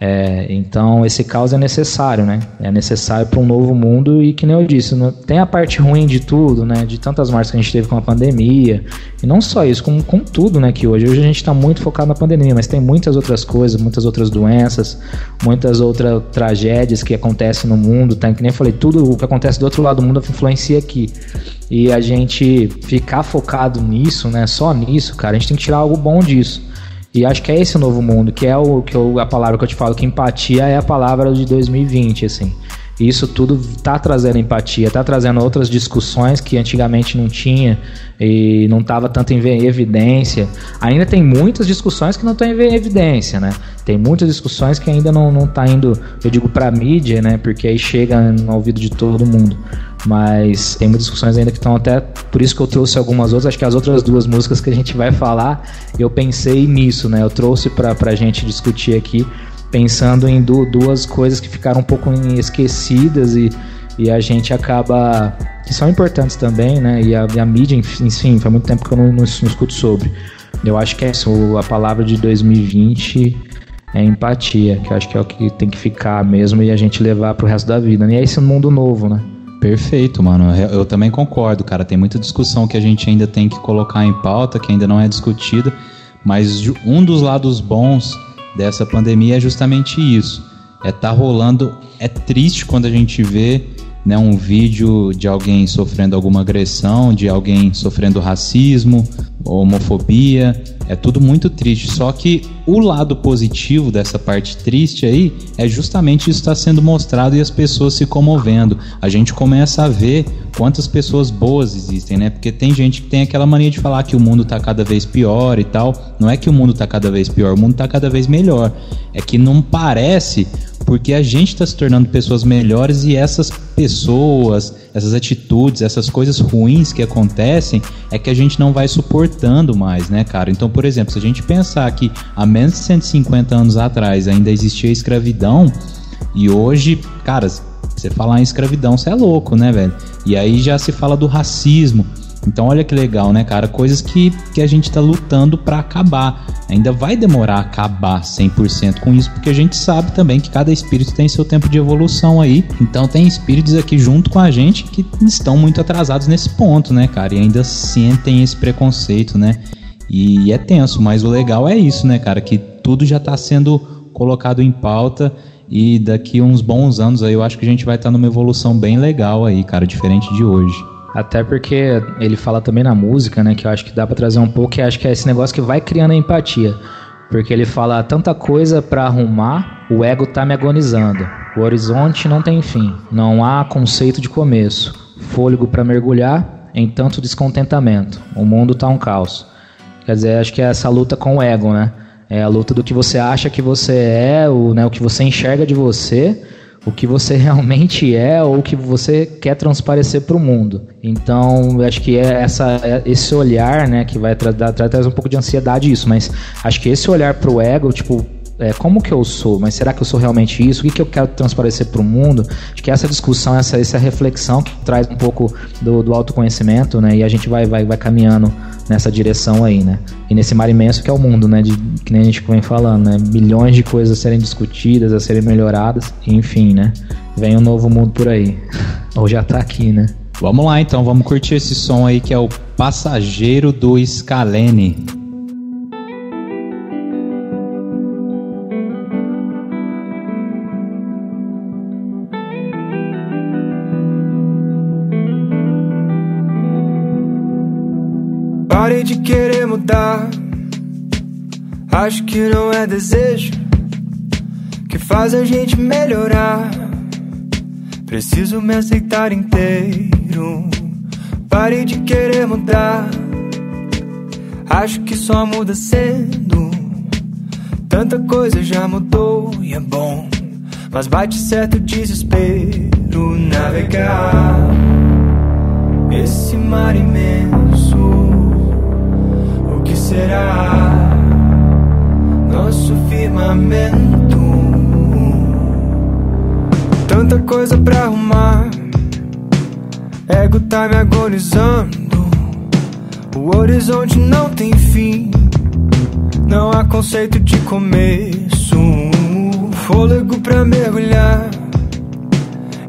Speaker 4: É, então esse caos é necessário, né? É necessário para um novo mundo e que nem eu disse, tem a parte ruim de tudo, né? De tantas marcas que a gente teve com a pandemia e não só isso, com, com tudo, né? Que hoje hoje a gente está muito focado na pandemia, mas tem muitas outras coisas, muitas outras doenças, muitas outras tragédias que acontecem no mundo, tá? Que nem eu falei, tudo o que acontece do outro lado do mundo influencia aqui. E a gente ficar focado nisso, né? Só nisso, cara, a gente tem que tirar algo bom disso. E acho que é esse o novo mundo, que é o que eu, a palavra que eu te falo, que empatia é a palavra de 2020, assim. Isso tudo tá trazendo empatia, tá trazendo outras discussões que antigamente não tinha e não estava tanto em evidência. Ainda tem muitas discussões que não estão em evidência, né? Tem muitas discussões que ainda não, não tá indo, eu digo, para mídia, né? Porque aí chega no ouvido de todo mundo. Mas tem muitas discussões ainda que estão até. Por isso que eu trouxe algumas outras. Acho que as outras duas músicas que a gente vai falar, eu pensei nisso, né? Eu trouxe pra, pra gente discutir aqui, pensando em du duas coisas que ficaram um pouco esquecidas e, e a gente acaba. que são importantes também, né? E a, e a mídia, enfim, faz muito tempo que eu não, não, não escuto sobre. Eu acho que é a palavra de 2020 é empatia, que acho que é o que tem que ficar mesmo e a gente levar pro resto da vida. Né? E é esse mundo novo, né?
Speaker 1: Perfeito, mano. Eu também concordo, cara. Tem muita discussão que a gente ainda tem que colocar em pauta, que ainda não é discutida, mas um dos lados bons dessa pandemia é justamente isso. É tá rolando, é triste quando a gente vê né, um vídeo de alguém sofrendo alguma agressão, de alguém sofrendo racismo, homofobia, é tudo muito triste. Só que o lado positivo dessa parte triste aí é justamente isso está sendo mostrado e as pessoas se comovendo. A gente começa a ver quantas pessoas boas existem, né? Porque tem gente que tem aquela mania de falar que o mundo está cada vez pior e tal. Não é que o mundo está cada vez pior, o mundo está cada vez melhor. É que não parece porque a gente está se tornando pessoas melhores e essas pessoas, essas atitudes, essas coisas ruins que acontecem é que a gente não vai suportando mais, né, cara? Então, por exemplo, se a gente pensar que há menos de 150 anos atrás ainda existia escravidão e hoje, cara, você falar em escravidão, você é louco, né, velho? E aí já se fala do racismo. Então olha que legal, né, cara? Coisas que, que a gente tá lutando para acabar. Ainda vai demorar a acabar 100% com isso, porque a gente sabe também que cada espírito tem seu tempo de evolução aí. Então tem espíritos aqui junto com a gente que estão muito atrasados nesse ponto, né, cara? E ainda sentem esse preconceito, né? E é tenso, mas o legal é isso, né, cara? Que tudo já tá sendo colocado em pauta e daqui uns bons anos aí eu acho que a gente vai estar tá numa evolução bem legal aí, cara, diferente de hoje.
Speaker 4: Até porque ele fala também na música, né? Que eu acho que dá para trazer um pouco, que acho que é esse negócio que vai criando a empatia. Porque ele fala tanta coisa para arrumar, o ego tá me agonizando. O horizonte não tem fim, não há conceito de começo. Fôlego para mergulhar em tanto descontentamento. O mundo tá um caos. Quer dizer, acho que é essa luta com o ego, né? É a luta do que você acha que você é, o, né, o que você enxerga de você o que você realmente é ou o que você quer transparecer para o mundo. Então, acho que é essa, é esse olhar, né, que vai trazer tra tra um pouco de ansiedade isso, mas acho que esse olhar para o ego, tipo, é, como que eu sou, mas será que eu sou realmente isso? O que, que eu quero transparecer para o mundo? Acho que essa discussão, essa, essa reflexão que traz um pouco do, do autoconhecimento, né? E a gente vai, vai, vai caminhando nessa direção aí, né? E nesse mar imenso que é o mundo, né? De, que nem a gente vem falando, né? Milhões de coisas a serem discutidas, a serem melhoradas, enfim, né? Vem um novo mundo por aí. Ou já tá aqui, né?
Speaker 1: Vamos lá então, vamos curtir esse som aí que é o Passageiro do Scalene.
Speaker 9: Mudar. Acho que não é desejo que faz a gente melhorar. Preciso me aceitar inteiro. Parei de querer mudar. Acho que só muda sendo. Tanta coisa já mudou e é bom. Mas bate certo desespero navegar esse mar imenso. Nosso firmamento? Tanta coisa pra arrumar, ego tá me agonizando. O horizonte não tem fim, não há conceito de começo. Fôlego pra mergulhar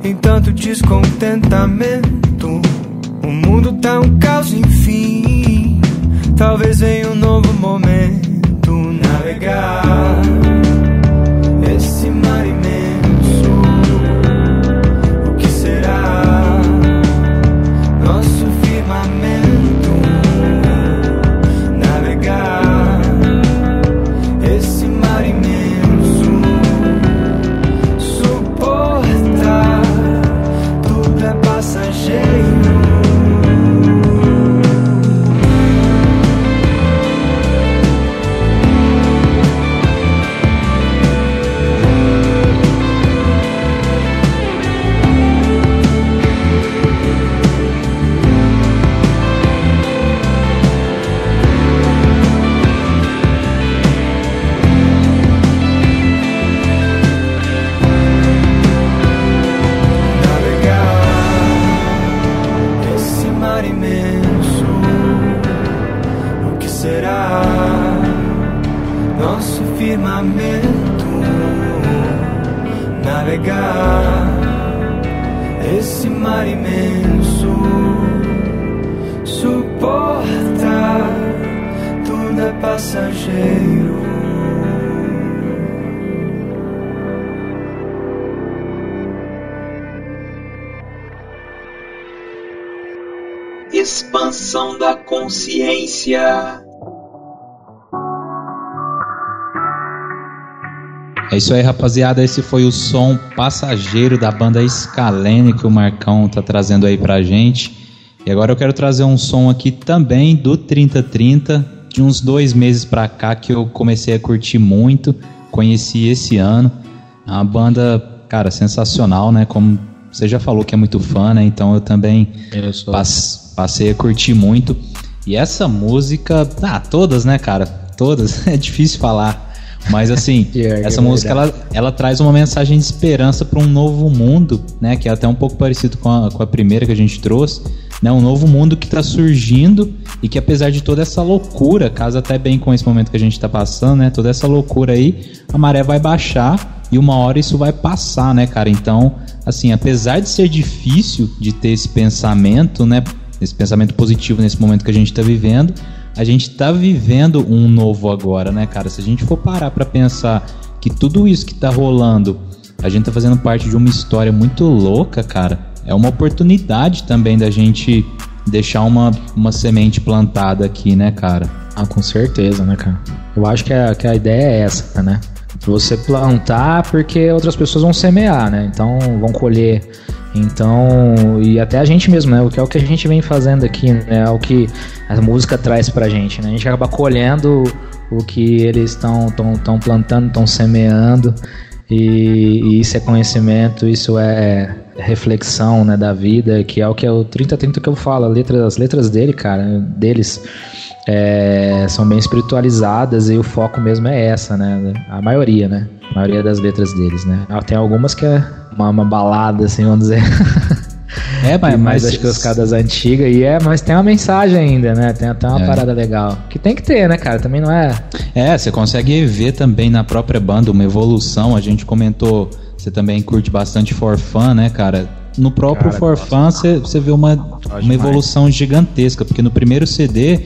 Speaker 9: em tanto descontentamento. O mundo tá um caos enfim. Talvez venha um novo momento navegar esse mar imenso. Passageiro.
Speaker 8: Expansão da consciência.
Speaker 1: É isso aí, rapaziada. Esse foi o som passageiro da banda Scalene que o Marcão tá trazendo aí pra gente. E agora eu quero trazer um som aqui também do 3030, de uns dois meses pra cá que eu comecei a curtir muito. Conheci esse ano. É uma banda, cara, sensacional, né? Como você já falou que é muito fã, né? Então eu também pass- passei a curtir muito. E essa música, ah, todas, né, cara? Todas, é difícil falar. Mas assim,
Speaker 4: que
Speaker 1: essa
Speaker 4: é
Speaker 1: música ela, ela traz uma mensagem de esperança para um novo mundo, né? Que é até um pouco parecido com a, com a primeira que a gente trouxe, né? Um novo mundo que está surgindo e que apesar de toda essa loucura, casa até bem com esse momento que a gente está passando, né? Toda essa loucura aí, a maré vai baixar e uma hora isso vai passar, né, cara? Então, assim, apesar de ser difícil de ter esse pensamento, né? Esse pensamento positivo nesse momento que a gente está vivendo, a gente tá vivendo um novo agora, né, cara? Se a gente for parar pra pensar que tudo isso que tá rolando, a gente tá fazendo parte de uma história muito louca, cara. É uma oportunidade também da gente deixar uma, uma semente plantada aqui, né, cara?
Speaker 4: Ah, com certeza, né, cara? Eu acho que a, que a ideia é essa, né? Você plantar porque outras pessoas vão semear, né? Então vão colher. Então, e até a gente mesmo, né? O que é o que a gente vem fazendo aqui, né? É o que a música traz pra gente, né? A gente acaba colhendo o que eles estão tão, tão plantando, estão semeando. E, e isso é conhecimento, isso é reflexão né, da vida, que é o que é o 3030 que eu falo. A letra, as letras dele, cara, deles é, são bem espiritualizadas e o foco mesmo é essa, né? A maioria, né? A maioria das letras deles, né? Ah, Tem algumas que é uma, uma balada, assim, vamos dizer.
Speaker 1: É, mas,
Speaker 4: mas
Speaker 1: mas
Speaker 4: acho que os caras antigas e é, mas tem uma mensagem ainda, né? Tem até uma
Speaker 1: É.
Speaker 4: parada legal. Que tem que ter, né, cara? Também não é.
Speaker 1: É, você consegue ver também na própria banda uma evolução. A gente comentou, você também curte bastante For Fun, né, cara? No próprio
Speaker 4: Cara,
Speaker 1: For
Speaker 4: gosto.
Speaker 1: Fun você, vê uma, uma evolução gigantesca, porque no primeiro CD,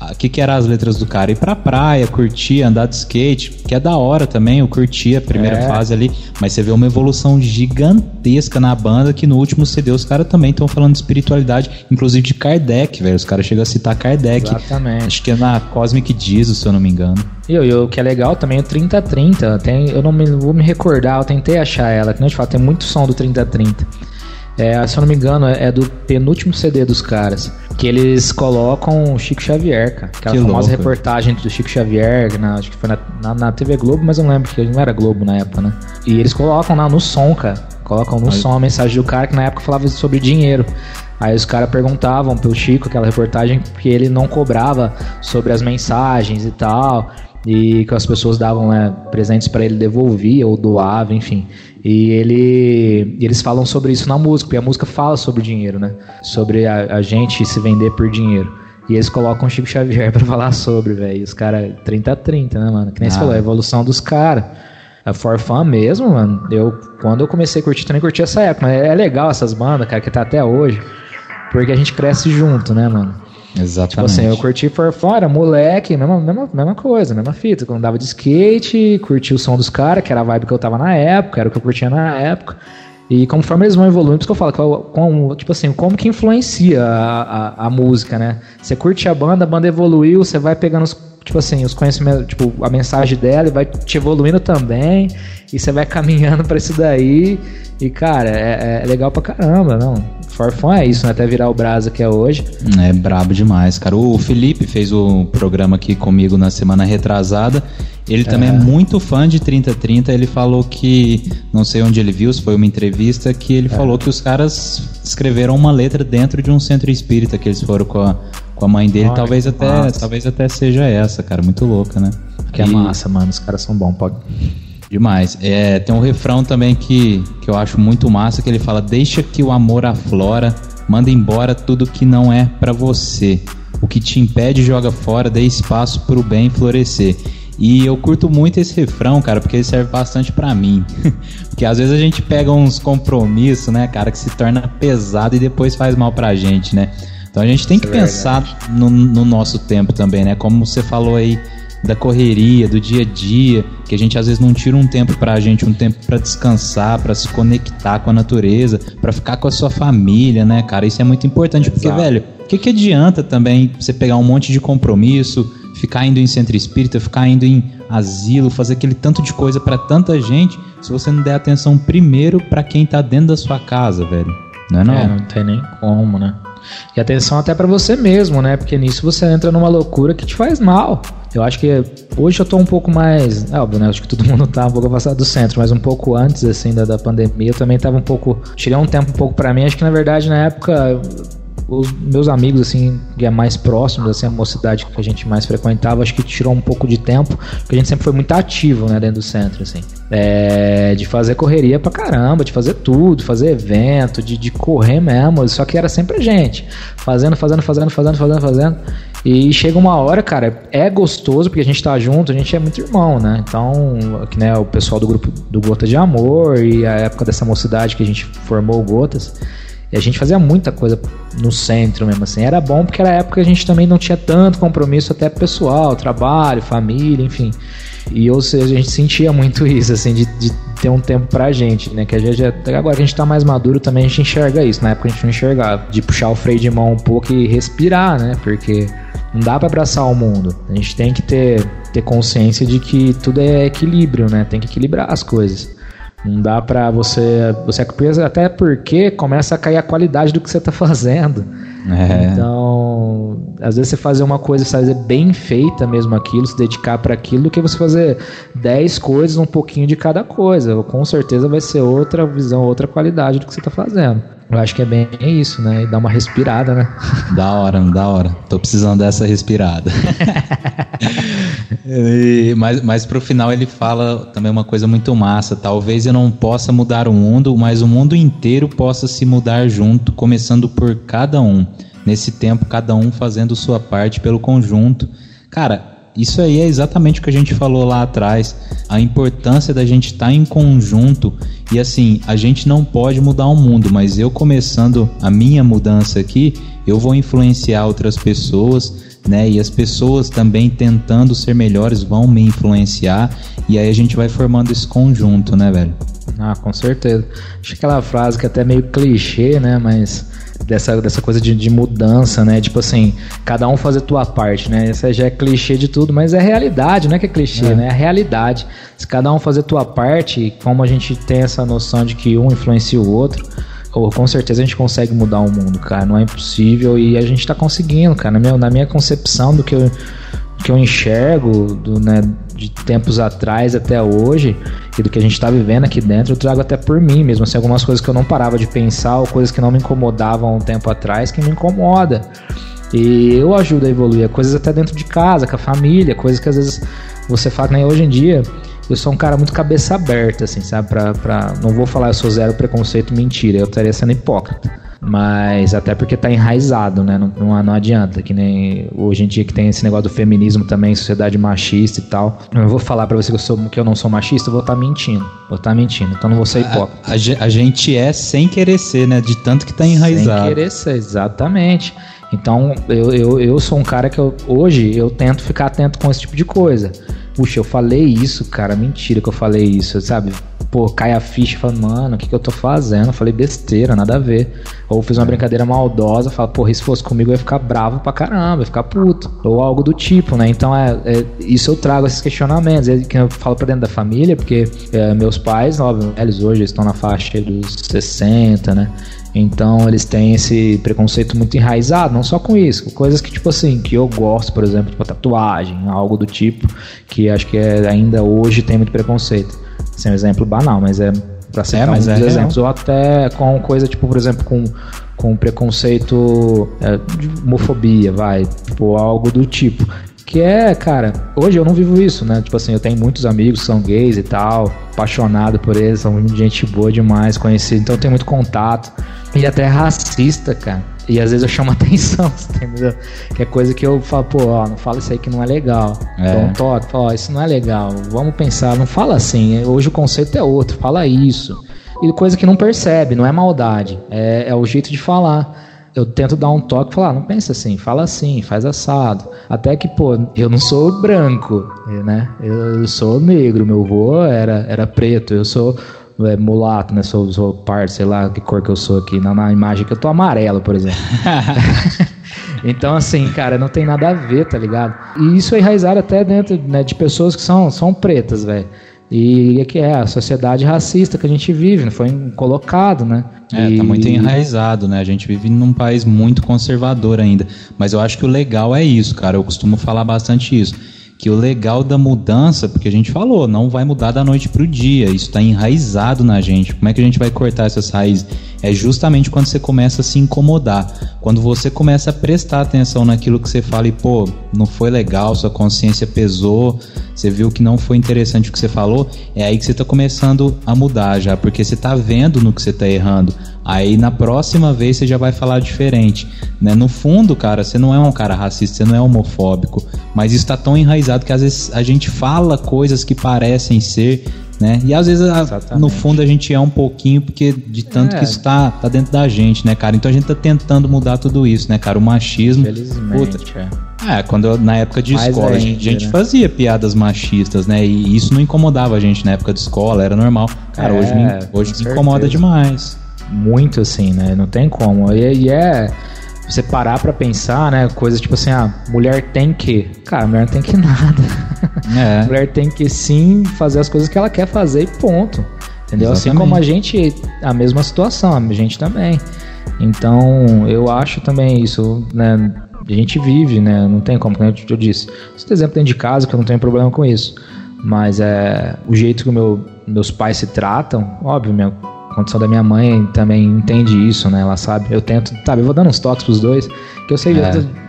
Speaker 1: o que, que eram as letras do cara? Ir pra praia, curtir, andar de skate, que é da hora também, eu curti a primeira
Speaker 4: É.
Speaker 1: fase ali, mas você vê uma evolução gigantesca na banda, que no último CD os caras também estão falando de espiritualidade, inclusive de Kardec, velho. Os caras chegam a citar Kardec.
Speaker 4: Exatamente.
Speaker 1: Acho que é na Cosmic Jesus, se eu não me engano.
Speaker 4: E, e o que é legal também é o 3030. Tem, eu não me, vou me recordar, eu tentei achar ela, que não te falo, tem muito som do 3030. É, se eu não me engano, é, é do penúltimo CD dos caras. que eles colocam o Chico Xavier, cara. Aquela
Speaker 1: Que
Speaker 4: famosa
Speaker 1: louco.
Speaker 4: reportagem do Chico Xavier, na- acho que foi na, na, na TV Globo, mas eu não lembro, que não era Globo na época, né? E eles colocam lá no som, cara. Colocam no
Speaker 1: Olha.
Speaker 4: som a mensagem do cara que na época falava sobre dinheiro. Aí os caras perguntavam pro Chico, aquela reportagem, que ele não cobrava sobre as mensagens e tal. E que as pessoas davam né, presentes pra ele, devolvia ou doava, enfim. E ele, e eles falam sobre isso na música, porque a música fala sobre dinheiro, né? Sobre a, a gente se vender por dinheiro. E eles colocam o Chico Xavier pra falar sobre, velho. Os caras, 30 a 30, né, mano? Que nem você
Speaker 1: Ah.
Speaker 4: falou, a evolução dos caras. A For Fun mesmo, mano. Eu, quando eu comecei a curtir, também curti essa época. Mas é legal essas bandas, cara, que tá até hoje. Porque a gente cresce junto, né, mano?
Speaker 1: Exatamente.
Speaker 4: Tipo assim, eu curti For Fun, era moleque, mesma, mesma, mesma coisa, mesma fita. Quando andava de skate, curti o som dos caras, que era a vibe que eu tava na época, era o que eu curtia na época. E conforme eles vão evoluindo, por isso que eu falo, eu- como, tipo assim, como que influencia a, a, a música, né? Você curte a banda, a banda evoluiu, você vai pegando os, tipo assim, os conhecimentos, tipo, a mensagem dela e vai te evoluindo também, e você vai caminhando pra isso daí. E, cara, é, é legal pra caramba, não? For Fun é isso, né? Até virar o Brasa que é hoje.
Speaker 1: É brabo demais, cara. O Felipe fez o programa aqui comigo na semana retrasada. Ele também é muito fã de 3030. Ele falou que, não sei onde ele viu, se foi uma entrevista, que ele falou que os caras escreveram uma letra dentro de um centro espírita que eles foram com a, com a mãe dele.
Speaker 4: Olha,
Speaker 1: talvez até,
Speaker 4: massa.
Speaker 1: talvez até seja essa, cara. Muito louca, né?
Speaker 4: Que é massa, mano. Os caras são bons. Pode...
Speaker 1: Demais. É, tem um refrão também que, que eu acho muito massa, que ele fala: Deixa que o amor aflora, manda embora tudo que não é pra você. O que te impede, joga fora, dê espaço pro bem florescer. E eu curto muito esse refrão, cara, porque ele serve bastante pra mim. porque às vezes a gente pega uns compromissos, né, cara, que se torna pesado e depois faz mal pra gente, né? Então a gente tem que
Speaker 4: Isso é
Speaker 1: pensar no, no nosso tempo também, né? Como você falou aí da correria, do dia a dia, que a gente às vezes não tira um tempo pra gente, um tempo pra descansar, pra se conectar com a natureza, pra ficar com a sua família, né, cara? Isso é muito importante, porque,
Speaker 4: Exato.
Speaker 1: velho, o que, que adianta também você pegar um monte de compromisso, ficar indo em centro espírita, ficar indo em asilo, fazer aquele tanto de coisa pra tanta gente, se você não der atenção primeiro pra quem tá dentro da sua casa, velho? Não é não?
Speaker 4: É, não tem nem como, né? E atenção até pra você mesmo, né? Porque nisso você entra numa loucura que te faz mal. Eu acho que hoje eu tô um pouco mais. É óbvio, né? Acho que todo mundo tá um pouco afastado do centro, mas um pouco antes, assim, da, da pandemia, eu também tava um pouco. Tirei um tempo um pouco pra mim. Acho que na verdade, na época, os meus amigos, assim, que é mais próximos, assim, a mocidade que a gente mais frequentava, acho que tirou um pouco de tempo, porque a gente sempre foi muito ativo, né, dentro do centro, assim. É, de fazer correria pra caramba, de fazer tudo, fazer evento, de, de correr mesmo, só que era sempre a gente, fazendo, fazendo, fazendo, fazendo, fazendo, fazendo. E chega uma hora, cara, é gostoso porque a gente tá junto, a gente é muito irmão, né? Então, que né, o pessoal do grupo do Gota de Amor e a época dessa mocidade que a gente formou o Gotas, e a gente fazia muita coisa no centro mesmo, assim. Era bom porque era época que a gente também não tinha tanto compromisso até pessoal, trabalho, família, enfim. E ou seja, a gente sentia muito isso, assim, de, de ter um tempo pra gente, né? Que a gente, agora que a gente tá mais maduro também a gente enxerga isso. Na época a gente não enxergava. De puxar o freio de mão um pouco e respirar, né? Porque não dá pra abraçar o mundo. A gente tem que ter, ter consciência de que tudo é equilíbrio, né? Tem que equilibrar as coisas. Não dá pra você. você até porque começa a cair a qualidade do que você tá fazendo.
Speaker 1: É.
Speaker 4: Então, às vezes você fazer uma coisa, fazer bem feita mesmo aquilo, se dedicar para aquilo, do que você fazer 10 coisas, um pouquinho de cada coisa. Com certeza vai ser outra visão, outra qualidade do que você tá fazendo. Eu acho que é bem isso, né? E dar uma respirada, né?
Speaker 1: Da hora, da hora. Tô precisando dessa respirada. E- mas, mas pro final ele fala também uma coisa muito massa. Talvez eu não possa mudar o mundo, mas o mundo inteiro possa se mudar junto, começando por cada um. Nesse tempo, cada um fazendo sua parte pelo conjunto. Cara, isso aí é exatamente o que a gente falou lá atrás. A importância da gente estar em conjunto. E assim, a gente não pode mudar o mundo, mas eu começando a minha mudança aqui, eu vou influenciar outras pessoas né? E as pessoas também tentando ser melhores vão me influenciar e aí a gente vai formando esse conjunto, né, velho?
Speaker 4: Ah, com certeza. Acho que aquela frase que é até meio clichê, né? Mas dessa, dessa coisa de, de mudança, né? Tipo assim, cada um fazer tua parte, né? Essa já é clichê de tudo, mas é realidade, não é que é clichê,
Speaker 1: É.
Speaker 4: né? É a realidade. Se cada um fazer tua parte, como a gente tem essa noção de que um influencia o outro, ou com certeza a gente consegue mudar o mundo, cara. Não é impossível e a gente tá conseguindo, cara. Na minha, na minha concepção do que eu, que eu enxergo, do, né, de tempos atrás até hoje, e do que a gente tá vivendo aqui dentro, eu trago até por mim mesmo. Assim, algumas coisas que eu não parava de pensar, ou coisas que não me incomodavam um tempo atrás, que me incomoda. E eu ajudo a evoluir, coisas até dentro de casa, com a família, coisas que às vezes você fala, né? Hoje em dia, eu sou um cara muito cabeça aberta, assim, sabe? Pra, pra, não vou falar eu sou zero preconceito, mentira, eu estaria sendo hipócrita. Mas até porque tá enraizado, né? Não, não, não, adianta, que nem hoje em dia que tem esse negócio do feminismo também, sociedade machista e tal. Eu vou falar para você que eu, sou, que eu não sou machista, eu vou estar tá mentindo. Vou estar tá mentindo, então não vou ser hipócrita.
Speaker 1: A, a, a, gente é sem querer ser, né? De tanto que tá enraizado.
Speaker 4: Sem querer ser, exatamente. Então eu, eu, eu sou um cara que eu, hoje eu tento ficar atento com esse tipo de coisa puxa, eu falei isso, cara, mentira que eu falei isso, sabe? Pô, cai a ficha e fala, mano, o que, que eu tô fazendo? Eu falei besteira, nada a ver. Ou fiz uma é. brincadeira maldosa, fala, porra, se fosse comigo eu ia ficar bravo pra caramba, ia ficar puto. Ou algo do tipo, né? Então é, é isso eu trago esses questionamentos. É que eu falo pra dentro da família, porque é, meus pais, óbvio, eles hoje estão na faixa dos 60, né? Então eles têm esse preconceito muito enraizado, não só com isso, coisas que tipo assim, que eu gosto, por exemplo, tipo tatuagem, algo do tipo, que acho que é, ainda hoje tem muito preconceito. Esse é um exemplo banal, mas é para ser é, mas é exemplos, ou até com coisa tipo, por exemplo, com com preconceito é, de homofobia, vai, tipo, algo do tipo. Que é, cara, hoje eu não vivo isso, né? Tipo assim, eu tenho muitos amigos que são gays e tal, apaixonado por eles, são gente boa demais, conhecido, então eu tenho muito contato. E até racista, cara. E às vezes eu chamo atenção, entendeu? Que é coisa que eu falo, pô, ó, não fala isso aí que não é legal. É. Dou um toque, falo, ó, isso não é legal, vamos pensar, não fala assim, hoje o conceito é outro, fala isso. E coisa que não percebe, não é maldade, é, é o jeito de falar eu tento dar um toque e falar, ah, não pensa assim, fala assim, faz assado. Até que, pô, eu não sou branco, né? Eu sou negro, meu avô era, era preto, eu sou é, mulato, né? Sou, sou par, sei lá que cor que eu sou aqui. Na, na imagem que eu tô amarelo, por exemplo. então, assim, cara, não tem nada a ver, tá ligado? E isso é enraizado até dentro né, de pessoas que são, são pretas, velho. E é que é a sociedade racista que a gente vive, foi colocado, né?
Speaker 1: É,
Speaker 4: e...
Speaker 1: tá muito enraizado, né? A gente vive num país muito conservador ainda. Mas eu acho que o legal é isso, cara. Eu costumo falar bastante isso que o legal da mudança, porque a gente falou, não vai mudar da noite para o dia, isso está enraizado na gente. Como é que a gente vai cortar essas raízes? É justamente quando você começa a se incomodar, quando você começa a prestar atenção naquilo que você fala e, pô, não foi legal, sua consciência pesou, você viu que não foi interessante o que você falou, é aí que você está começando a mudar já, porque você está vendo no que você está errando. Aí na próxima vez você já vai falar diferente. Né? No fundo, cara, você não é um cara racista, você não é homofóbico, mas isso está tão enraizado que às vezes a gente fala coisas que parecem ser, né? E às vezes a, no fundo a gente é um pouquinho porque de tanto é. que isso tá, tá dentro da gente, né, cara? Então a gente tá tentando mudar tudo isso, né, cara? O machismo.
Speaker 4: Felizmente, puta,
Speaker 1: é. É, quando eu, na época de Mais escola ainda, a gente, a gente né? fazia piadas machistas, né? E isso não incomodava a gente na época de escola, era normal. Cara, é, hoje me, hoje me incomoda demais
Speaker 4: muito assim, né? Não tem como. E, e é você parar para pensar, né? Coisas tipo assim, ah, mulher tem que. Cara, mulher não tem que nada. É. mulher tem que sim fazer as coisas que ela quer fazer e ponto. Entendeu? Exatamente. Assim como a gente, a mesma situação, a gente também. Então, eu acho também isso, né? A gente vive, né? Não tem como, como eu disse. Esse exemplo dentro de casa, que eu não tenho problema com isso. Mas é o jeito que meu, meus pais se tratam, óbvio, meu, condição da minha mãe também entende isso, né? Ela sabe. Eu tento, sabe, eu vou dando uns toques pros dois, que eu sei,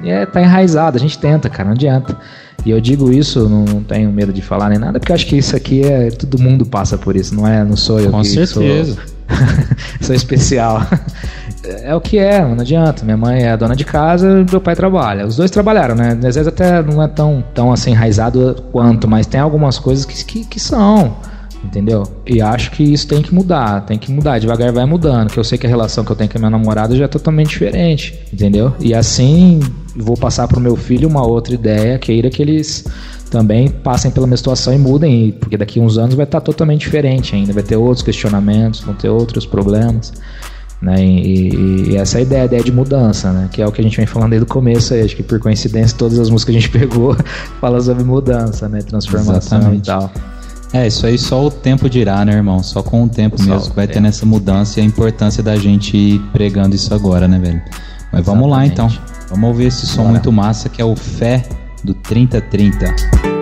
Speaker 4: é, é tá enraizado, a gente tenta, cara, não adianta. E eu digo isso, não tenho medo de falar nem nada, porque eu acho que isso aqui é. Todo mundo passa por isso, não é? Não sou eu
Speaker 1: Com
Speaker 4: que
Speaker 1: certeza.
Speaker 4: sou. sou especial. É o que é, não adianta. Minha mãe é dona de casa, meu pai trabalha. Os dois trabalharam, né? Às vezes até não é tão, tão assim enraizado quanto, mas tem algumas coisas que, que, que são entendeu? E acho que isso tem que mudar, tem que mudar, devagar vai mudando, que eu sei que a relação que eu tenho com a minha namorada já é totalmente diferente, entendeu? E assim vou passar pro meu filho uma outra ideia, queira que eles também passem pela minha situação e mudem, porque daqui a uns anos vai estar totalmente diferente ainda, vai ter outros questionamentos, vão ter outros problemas. Né? E, e, e, essa é a ideia, a ideia de mudança, né? Que é o que a gente vem falando desde o começo aí. Acho que por coincidência todas as músicas que a gente pegou falam sobre mudança, né? Transformação Exatamente. e tal.
Speaker 1: É, isso aí só o tempo dirá, né, irmão? Só com o tempo
Speaker 4: Só
Speaker 1: mesmo que vai ter nessa mudança e a importância da gente ir pregando isso agora, né, velho? Mas vamos lá então.
Speaker 4: Exatamente.
Speaker 1: Vamos ouvir esse som
Speaker 4: Bora.
Speaker 1: muito massa que é o Fé do 3030.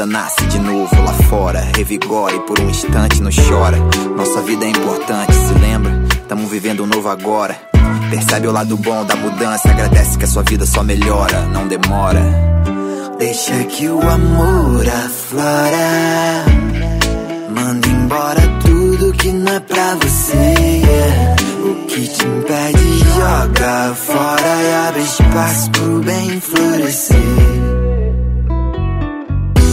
Speaker 6: Natureza nasce de novo lá fora. Revigora e por um instante não chora. Nossa vida é importante, se lembra? Tamo vivendo um novo agora. Percebe o lado bom da mudança. Agradece que a sua vida só melhora, não demora. Deixa que o amor aflora. Manda embora tudo que não é pra você. O que te impede, joga fora e abre espaço pro bem florescer.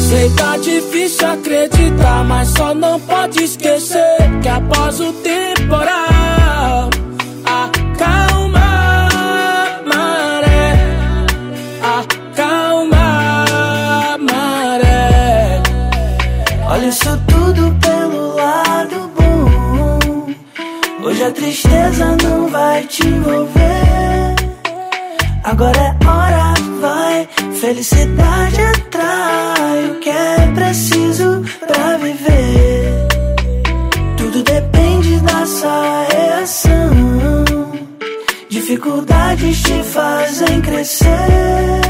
Speaker 10: Sei tá difícil acreditar, mas só não pode esquecer que após o temporal acalma maré, acalma maré. Olha isso tudo pelo lado bom. Hoje a tristeza não vai te envolver. Agora é hora, Felicidade atrai o que é preciso pra viver. Tudo depende da sua reação. Dificuldades te fazem crescer.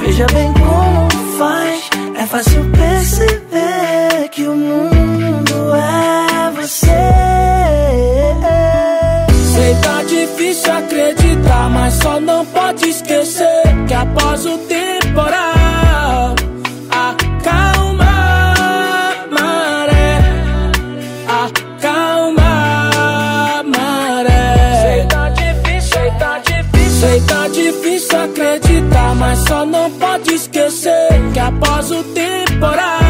Speaker 10: Veja bem como faz. É fácil perceber que o mundo é você. Sei tá difícil acreditar, só não pode esquecer que após o temporal acalma a maré, acalma a maré. Sei tá difícil, sei tá difícil, sei tá difícil acreditar, mas só não pode esquecer que após o temporal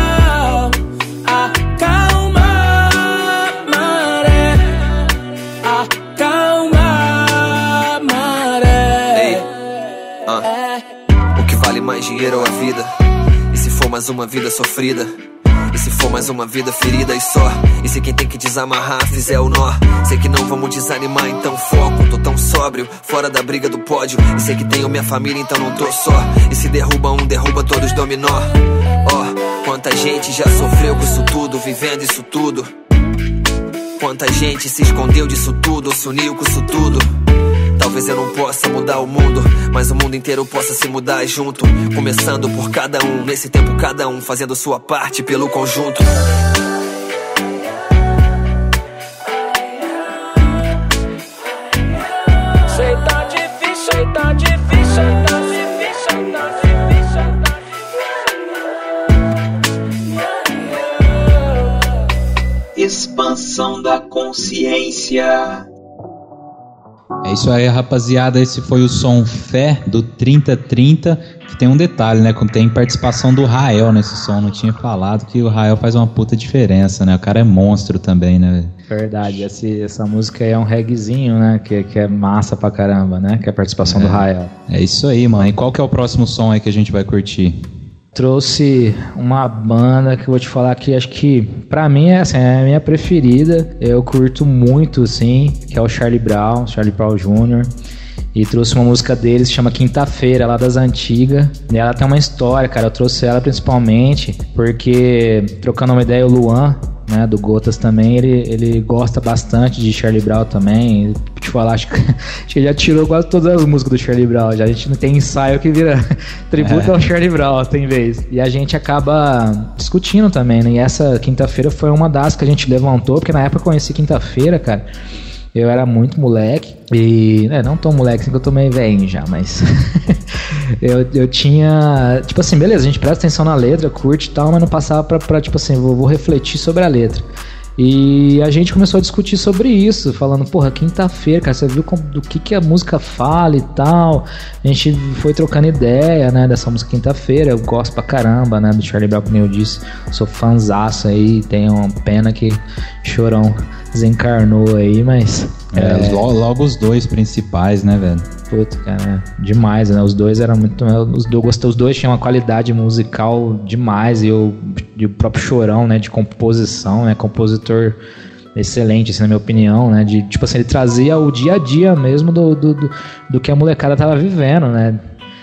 Speaker 7: mais uma vida sofrida? E se for mais uma vida ferida e só? E se quem tem que desamarrar fizer o nó? Sei que não vamos desanimar, então foco. Tô tão sóbrio, fora da briga do pódio. E sei que tenho minha família, então não tô só. E se derruba um, derruba todos dominó. Ó, quanta gente já sofreu com isso tudo, vivendo isso tudo. Quanta gente se escondeu disso tudo, se uniu com isso tudo. Talvez eu não possa mudar o mundo, mas o mundo inteiro possa se mudar junto. Começando por cada um, nesse tempo cada um fazendo sua parte pelo conjunto.
Speaker 10: Sei tá difícil, sei tá difícil, sei tá difícil, sei tá difícil, sei tá
Speaker 8: Expansão da consciência.
Speaker 1: É isso aí, rapaziada. Esse foi o som Fé do 3030. Que tem um detalhe, né? Tem participação do Rael nesse som. Não tinha falado que o Rael faz uma puta diferença, né? O cara é monstro também, né?
Speaker 4: Verdade, esse- essa música aí é um reggaezinho, né? Que, que é massa pra caramba, né? Que é a participação do Rael.
Speaker 1: É isso aí, mano. E qual que é o próximo som aí que a gente vai curtir?
Speaker 4: Trouxe uma banda que eu vou te falar que acho que pra mim é, assim, é a minha preferida. Eu curto muito, assim, que é o Charlie Brown, Charlie Brown Jr. E trouxe uma música deles chama Quinta-feira, lá das antigas. E ela tem uma história, cara. Eu trouxe ela principalmente porque, trocando uma ideia, o Luan, né, do Gotas também, ele, ele gosta bastante de Charlie Brown também. Te falar, acho que, acho que ele já tirou quase todas as músicas do Charlie Brown. Já a gente não tem ensaio que vira tributo
Speaker 1: É.
Speaker 4: ao Charlie Brown, tem vez. E a gente acaba discutindo também, né? E essa quinta-feira foi uma das que a gente levantou, porque na época eu conheci quinta-feira, cara. Eu era muito moleque e, né, não tão moleque assim que eu tô meio velho já, mas eu, eu tinha, tipo assim, beleza, a gente presta atenção na letra, curte e tal, mas não passava pra, pra tipo assim, vou, vou refletir sobre a letra. E a gente começou a discutir sobre isso, falando, porra, quinta-feira, cara, você viu do que, que a música fala e tal. A gente foi trocando ideia, né, dessa música quinta-feira. Eu gosto pra caramba, né, do Charlie Brown, como eu disse. Sou fanzaço aí, tenho uma pena que Chorão desencarnou aí, mas.
Speaker 1: É, Logo, logo os dois principais, né, velho?
Speaker 4: Puta, cara, demais, né? Os dois eram muito. Os dois, os dois tinham uma qualidade musical demais. E, eu, e o próprio Chorão, né? De composição, né? Compositor excelente, assim, na minha opinião, né? De, tipo assim, ele trazia o dia a dia mesmo do, do, do, do que a molecada tava vivendo, né?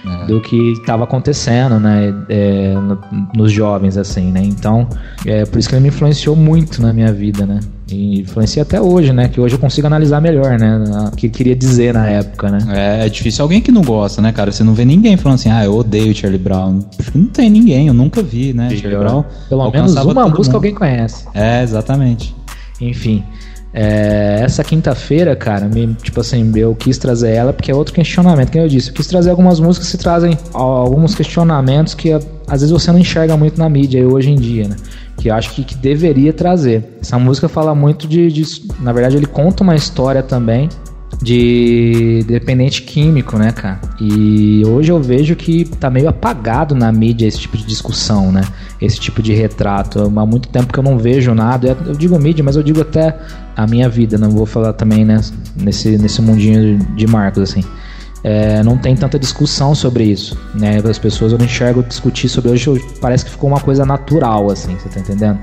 Speaker 4: É. Do que estava acontecendo, né? É, no, nos jovens, assim, né? Então, é por isso que ele me influenciou muito na minha vida, né? E influencia até hoje, né? Que hoje eu consigo analisar melhor, né? O que queria dizer na época, né?
Speaker 1: É, é difícil alguém que não gosta, né, cara? Você não vê ninguém falando assim, ah, eu odeio Charlie Brown. Não tem ninguém, eu nunca vi, né? Charlie Brown.
Speaker 4: Pelo menos uma música alguém conhece.
Speaker 1: É, exatamente.
Speaker 4: Enfim. É, essa quinta-feira, cara, me, tipo assim, eu quis trazer ela porque é outro questionamento, que eu disse. Eu quis trazer algumas músicas que trazem alguns questionamentos que às vezes você não enxerga muito na mídia hoje em dia, né? Que eu acho que, que deveria trazer. Essa música fala muito de, de. Na verdade, ele conta uma história também de dependente químico, né, cara? E hoje eu vejo que tá meio apagado na mídia esse tipo de discussão, né? Esse tipo de retrato. Há muito tempo que eu não vejo nada. Eu digo mídia, mas eu digo até a minha vida. Não vou falar também, né, nesse, nesse mundinho de Marcos, assim. É, não tem tanta discussão sobre isso, né? As pessoas eu não enxergo discutir sobre hoje, parece que ficou uma coisa natural, assim, você tá entendendo?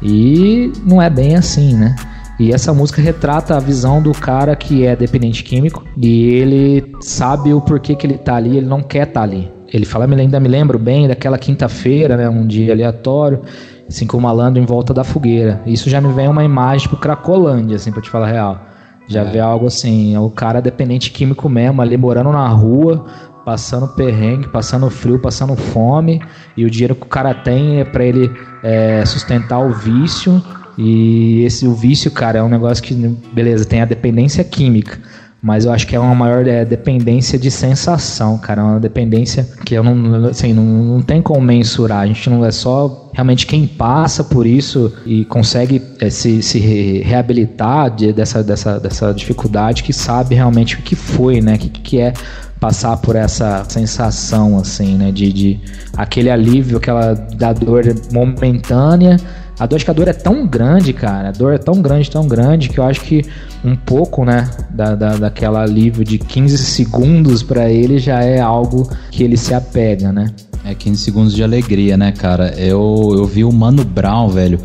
Speaker 4: E não é bem assim, né? E essa música retrata a visão do cara que é dependente químico e ele sabe o porquê que ele tá ali, ele não quer estar tá ali. Ele fala, me ainda me lembro bem daquela quinta-feira, né, um dia aleatório, assim com o malandro em volta da fogueira. Isso já me vem uma imagem tipo Cracolândia, assim, pra te falar a real. Já é. vê algo assim, o cara dependente químico mesmo, ali morando na rua, passando perrengue, passando frio, passando fome, e o dinheiro que o cara tem é para ele é, sustentar o vício e esse o vício, cara, é um negócio que, beleza, tem a dependência química, mas eu acho que é uma maior é, dependência de sensação, cara, é uma dependência que eu não, assim, não, não tem como mensurar. A gente não é só realmente quem passa por isso e consegue é, se, se reabilitar de, dessa, dessa, dessa dificuldade que sabe realmente o que foi, né? O que, que é passar por essa sensação assim, né, de, de aquele alívio, aquela da dor momentânea a dor, dor é tão grande, cara. A dor é tão grande, tão grande, que eu acho que um pouco, né, da, da, daquela alívio de 15 segundos para ele já é algo que ele se apega, né?
Speaker 1: É 15 segundos de alegria, né, cara? Eu, eu vi o Mano Brown, velho,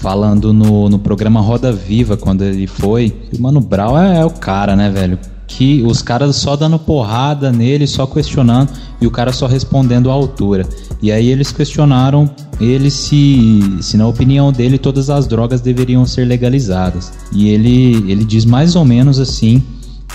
Speaker 1: falando no, no programa Roda Viva quando ele foi. E o Mano Brown é, é o cara, né, velho? que os caras só dando porrada nele, só questionando e o cara só respondendo à altura. E aí eles questionaram ele se, se na opinião dele todas as drogas deveriam ser legalizadas. E ele, ele diz mais ou menos assim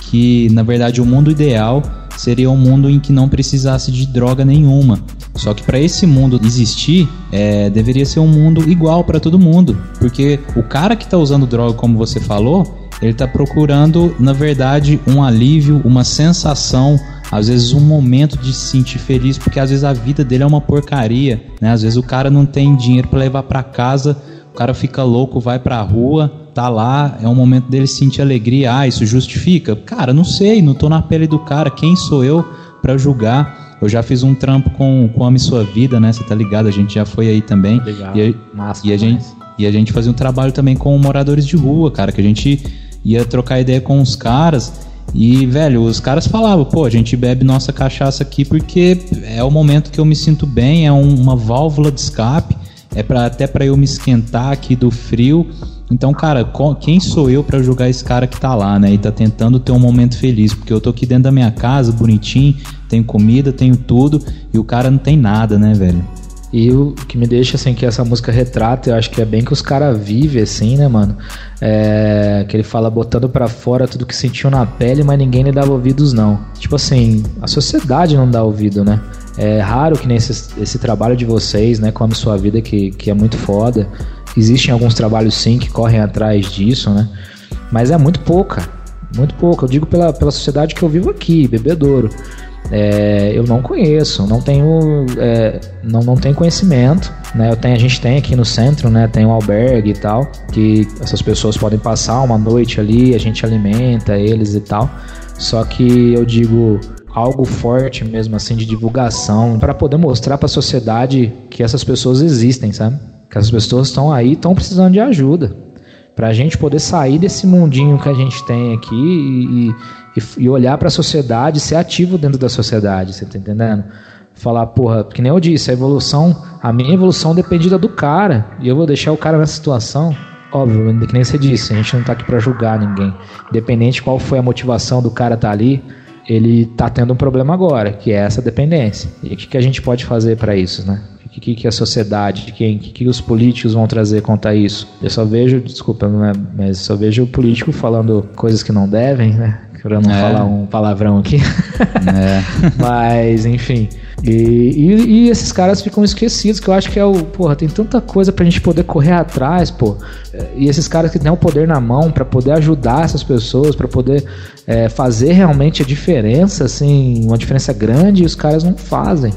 Speaker 1: que na verdade o mundo ideal seria um mundo em que não precisasse de droga nenhuma. Só que para esse mundo existir, é, deveria ser um mundo igual para todo mundo, porque o cara que está usando droga, como você falou, ele está procurando, na verdade, um alívio, uma sensação, às vezes um momento de se sentir feliz, porque às vezes a vida dele é uma porcaria, né? Às vezes o cara não tem dinheiro para levar para casa, o cara fica louco, vai para a rua, tá lá, é um momento dele sentir alegria. Ah, isso justifica? Cara, não sei, não tô na pele do cara, quem sou eu para julgar? Eu já fiz um trampo com, com Ame Sua Vida, né? Você tá ligado? A gente já foi aí também.
Speaker 4: Legal.
Speaker 1: E,
Speaker 4: Massa,
Speaker 1: e a gente e a gente fazia um trabalho também com moradores de rua, cara, que a gente ia trocar ideia com os caras e, velho, os caras falavam, pô, a gente bebe nossa cachaça aqui porque é o momento que eu me sinto bem, é um, uma válvula de escape, é pra, até para eu me esquentar aqui do frio. Então, cara, quem sou eu para julgar esse cara que tá lá, né? E tá tentando ter um momento feliz, porque eu tô aqui dentro da minha casa, bonitinho, tenho comida, tenho tudo, e o cara não tem nada, né, velho?
Speaker 4: E o que me deixa assim que essa música retrata, eu acho que é bem que os caras vivem assim, né, mano? É, que ele fala botando para fora tudo que sentiu na pele, mas ninguém lhe dava ouvidos não. Tipo assim, a sociedade não dá ouvido, né? É raro que nesse esse trabalho de vocês, né, como sua vida que, que é muito foda. Existem alguns trabalhos sim que correm atrás disso, né? Mas é muito pouca, muito pouco. Eu digo pela, pela sociedade que eu vivo aqui, bebedouro. É, eu não conheço, não tenho, é, não, não tenho conhecimento, né? Eu tenho, a gente tem aqui no centro, né? Tem um albergue e tal, que essas pessoas podem passar uma noite ali, a gente alimenta eles e tal. Só que eu digo algo forte mesmo assim de divulgação para poder mostrar para a sociedade que essas pessoas existem, sabe? Que essas pessoas estão aí, estão precisando de ajuda. Para a gente poder sair desse mundinho que a gente tem aqui e, e, e olhar para a sociedade, ser ativo dentro da sociedade, você tá entendendo? Falar, porra, que nem eu disse, a evolução, a minha evolução depende da do cara, e eu vou deixar o cara nessa situação. Óbvio, que nem você disse, a gente não tá aqui para julgar ninguém. Independente qual foi a motivação do cara tá ali, ele tá tendo um problema agora, que é essa dependência. E o que, que a gente pode fazer para isso, né? O que, que a sociedade, quem, que, que os políticos vão trazer contra isso? Eu só vejo, desculpa, é, mas só vejo o político falando coisas que não devem, né? Pra não é. falar um palavrão aqui. É. mas, enfim. E, e, e, esses caras ficam esquecidos, que eu acho que é o. Porra, tem tanta coisa pra gente poder correr atrás, pô. E esses caras que têm o poder na mão para poder ajudar essas pessoas, para poder é, fazer realmente a diferença, assim, uma diferença grande, e os caras não fazem.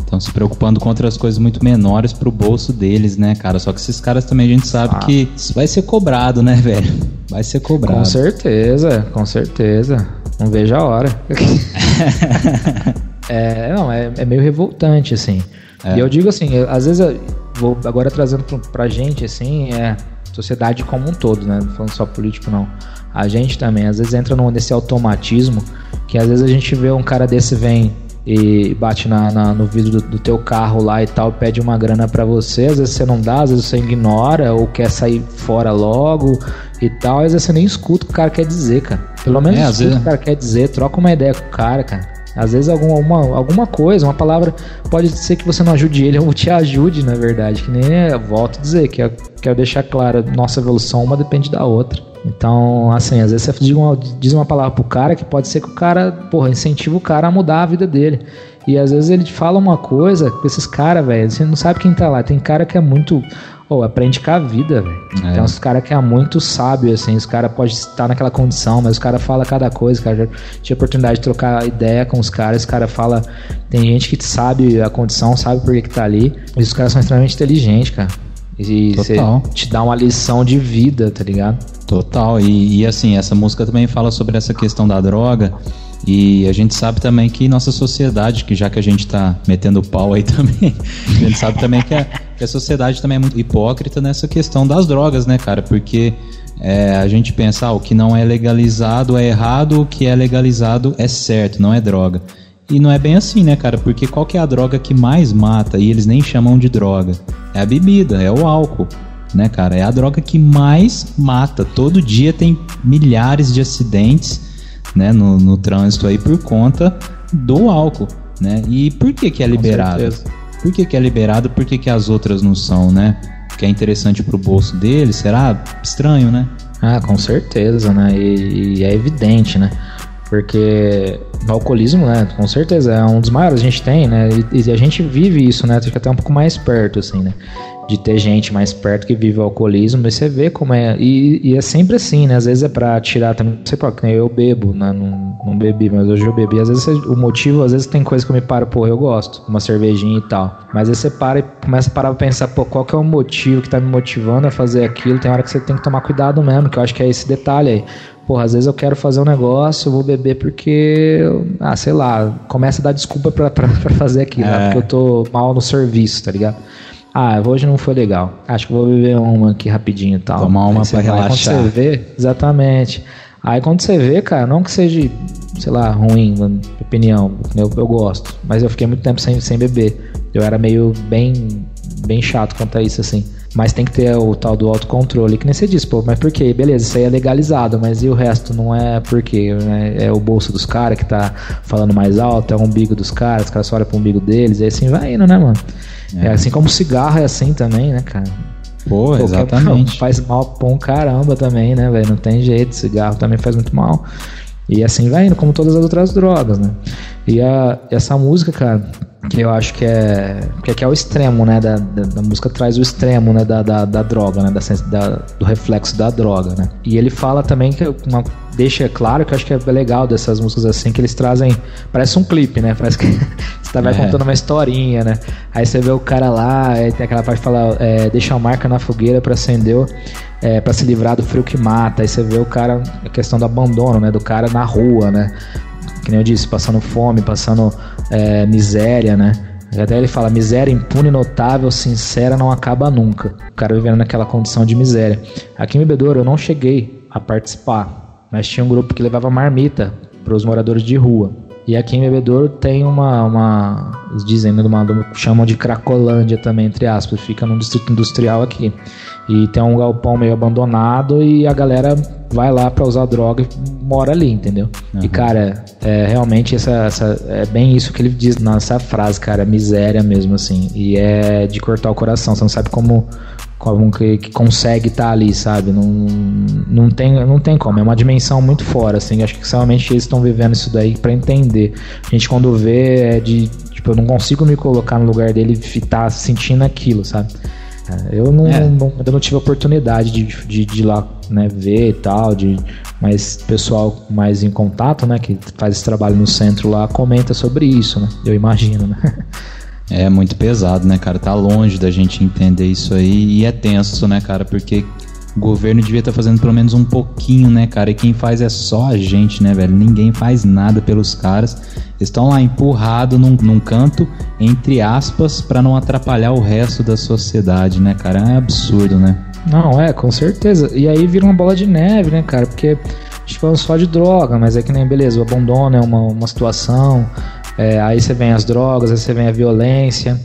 Speaker 1: Estão se preocupando com outras coisas muito menores pro bolso deles, né, cara? Só que esses caras também a gente sabe ah. que isso vai ser cobrado, né, velho? Vai ser cobrado.
Speaker 4: Com certeza, com certeza. Não vejo a hora. é, não, é, é, meio revoltante, assim. É. E eu digo assim, eu, às vezes, eu vou agora trazendo pra gente, assim, é sociedade como um todo, né? Não falando só político, não. A gente também, às vezes entra nesse automatismo que às vezes a gente vê um cara desse vem e bate na, na no vidro do, do, teu carro lá e tal, pede uma grana para você, às vezes você não dá, às vezes você ignora ou quer sair fora logo e tal, às vezes você nem escuta o que o cara quer dizer, cara. Pelo menos é, escuta vezes... o que o cara quer dizer, troca uma ideia com o cara, cara. Às vezes alguma, uma, alguma coisa, uma palavra, pode ser que você não ajude ele ou te ajude, na verdade. Que nem eu volto a dizer, que eu quero deixar claro, nossa evolução uma depende da outra. Então, assim, às vezes você diz uma, diz uma palavra pro cara que pode ser que o cara, porra, incentiva o cara a mudar a vida dele. E às vezes ele fala uma coisa com esses caras, velho, você não sabe quem tá lá. Tem cara que é muito. Ou oh, aprende com a vida, velho. É. Tem uns caras que é muito sábio, assim. Os caras podem estar naquela condição, mas os caras falam cada coisa, cara. Já tive a oportunidade de trocar ideia com os caras. Os caras falam. Tem gente que sabe a condição, sabe por que, que tá ali. E os caras são extremamente inteligentes, cara. E te dá uma lição de vida, tá ligado?
Speaker 1: Total. E, e, assim, essa música também fala sobre essa questão da droga. E a gente sabe também que nossa sociedade, que já que a gente tá metendo pau aí também, a gente sabe também que a, que a sociedade também é muito hipócrita nessa questão das drogas, né, cara? Porque é, a gente pensa, ah, o que não é legalizado é errado, o que é legalizado é certo, não é droga. E não é bem assim, né, cara? Porque qual que é a droga que mais mata e eles nem chamam de droga? É a bebida, é o álcool, né, cara? É a droga que mais mata. Todo dia tem milhares de acidentes, né, no, no trânsito aí por conta do álcool, né? E por que que é liberado? Por que que é liberado? Por que que as outras não são, né? Que é interessante pro bolso deles? Será estranho, né?
Speaker 4: Ah, com certeza, né? E, e é evidente, né? Porque o alcoolismo, né, com certeza é um dos maiores que a gente tem, né? E, e a gente vive isso, né? Fica até um pouco mais perto, assim, né? De ter gente mais perto que vive o alcoolismo, e você vê como é. E, e é sempre assim, né? Às vezes é pra tirar também. Não sei que eu bebo, né? Não, não bebi, mas hoje eu bebi. Às vezes o motivo, às vezes tem coisa que eu me paro, pô, eu gosto, uma cervejinha e tal. Mas aí você para e começa a parar pra pensar, pô, qual que é o motivo que tá me motivando a fazer aquilo? Tem hora que você tem que tomar cuidado mesmo, que eu acho que é esse detalhe aí porra, às vezes eu quero fazer um negócio, eu vou beber porque, ah, sei lá, começa a dar desculpa pra, pra, pra fazer aquilo, né? é. né? porque eu tô mal no serviço, tá ligado? Ah, hoje não foi legal. Acho que vou beber uma aqui rapidinho e tal.
Speaker 1: Tomar uma pra relaxar.
Speaker 4: Quando você vê, exatamente. Aí quando você vê, cara, não que seja, sei lá, ruim, na opinião, eu, eu gosto, mas eu fiquei muito tempo sem, sem beber. Eu era meio bem, bem chato quanto a isso, assim. Mas tem que ter o tal do autocontrole, que nem você disse, pô, mas por quê? Beleza, isso aí é legalizado, mas e o resto não é por quê? Né? É o bolso dos caras que tá falando mais alto, é o umbigo dos caras, os caras só olham pro umbigo deles, e assim vai indo, né, mano? É, é assim como cigarro é assim também, né, cara?
Speaker 1: Pô, Pô exatamente.
Speaker 4: faz mal pra um caramba também, né, velho? Não tem jeito, cigarro também faz muito mal. E assim vai indo, como todas as outras drogas, né? E a, essa música, cara, que eu acho que é. Porque aqui é o extremo, né? Da, da, da música traz o extremo, né? Da, da, da droga, né? Da, do reflexo da droga, né? E ele fala também que uma, deixa claro que eu acho que é legal dessas músicas assim, que eles trazem. Parece um clipe, né? Parece que você vai é. contando uma historinha, né? Aí você vê o cara lá, tem aquela parte que fala, é, deixa uma marca na fogueira para acender. É, para se livrar do frio que mata. Aí você vê o cara, a questão do abandono, né? Do cara na rua, né? que nem eu disse, passando fome, passando é, miséria, né? Até ele fala, miséria impune, notável, sincera, não acaba nunca. O cara vivendo naquela condição de miséria. Aqui em Bebedouro eu não cheguei a participar, mas tinha um grupo que levava marmita para os moradores de rua. E aqui em Bebedouro tem uma, uma dizem, né, uma, chamam de Cracolândia também, entre aspas, fica num distrito industrial aqui. E tem um galpão meio abandonado e a galera vai lá para usar droga e mora ali, entendeu? Uhum. E, cara, é, realmente essa, essa, é bem isso que ele diz nessa frase, cara, miséria mesmo, assim. E é de cortar o coração, você não sabe como, como que, que consegue estar tá ali, sabe? Não, não, tem, não tem como, é uma dimensão muito fora, assim. Acho que realmente eles estão vivendo isso daí para entender. A gente quando vê é de, tipo, eu não consigo me colocar no lugar dele e estar tá sentindo aquilo, sabe? É, eu não, é. não, ainda não tive oportunidade de, de, de ir lá né, ver e tal, de, mas pessoal mais em contato, né, que faz esse trabalho no centro lá, comenta sobre isso, né? Eu imagino, né?
Speaker 1: É muito pesado, né, cara? Tá longe da gente entender isso aí e é tenso, né, cara? Porque o governo devia estar tá fazendo pelo menos um pouquinho, né, cara? E quem faz é só a gente, né, velho? Ninguém faz nada pelos caras. Estão lá empurrados num, num canto, entre aspas, para não atrapalhar o resto da sociedade, né, cara? É absurdo, né?
Speaker 4: Não, é, com certeza. E aí vira uma bola de neve, né, cara? Porque a gente fala só de droga, mas é que nem, beleza, o abandono é uma, uma situação. É, aí você vem as drogas, aí você vem a violência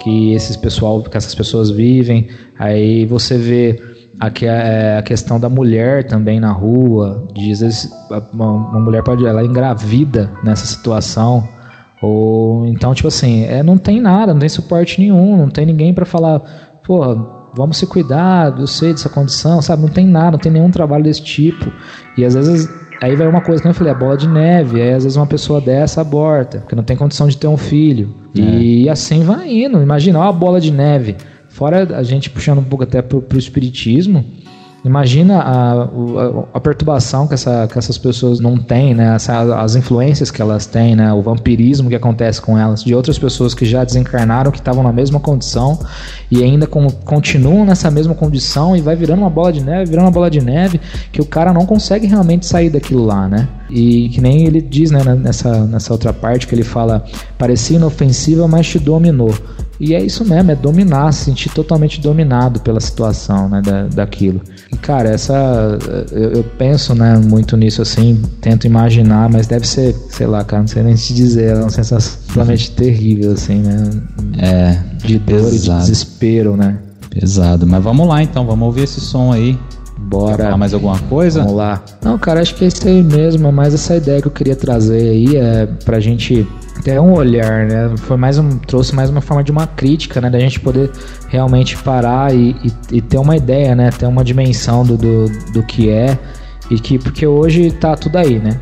Speaker 4: que esses pessoal, que essas pessoas vivem. Aí você vê Aqui é a questão da mulher também na rua, de às vezes uma, uma mulher pode ela é engravida nessa situação ou então tipo assim, é não tem nada, não tem suporte nenhum, não tem ninguém para falar, pô, vamos se cuidar, eu sei dessa condição, sabe? Não tem nada, não tem nenhum trabalho desse tipo. E às vezes aí vai uma coisa que eu falei, a bola de neve, aí às vezes uma pessoa dessa aborta, porque não tem condição de ter um filho. É. E assim vai indo. Imagina, ó, a bola de neve. Fora a gente puxando um pouco até pro, pro espiritismo, Imagina a, a, a, perturbação que, essa, que essas pessoas não têm, né? As, as influências que elas têm, né? O vampirismo que acontece com elas, de outras pessoas que já desencarnaram, que estavam na mesma condição e ainda com, continuam nessa mesma condição e vai virando uma bola de neve, virando uma bola de neve, que o cara não consegue realmente sair daquilo lá, né? E que nem ele diz, né, nessa, nessa outra parte que ele fala, parecia inofensiva, mas te dominou. E é isso mesmo, é dominar, se sentir totalmente dominado pela situação, né, da, daquilo. E cara, essa eu, eu, penso, né, muito nisso assim, tento imaginar, mas deve ser, sei lá, cara, não sei nem te dizer, é uma sensação totalmente terrível assim, né?
Speaker 1: É,
Speaker 4: de dor e de desespero, né?
Speaker 1: Pesado, mas vamos lá então, vamos ouvir esse som aí.
Speaker 4: Bora. Quer
Speaker 1: mais alguma coisa?
Speaker 4: Vamos lá. Não, cara, acho que é isso aí mesmo, mas essa ideia que eu queria trazer aí é pra gente ter um olhar, né? Foi mais um, trouxe mais uma forma de uma crítica, né? Da gente poder realmente parar e, e, e ter uma ideia, né? Ter uma dimensão do, do, do que é e que, porque hoje tá tudo aí, né?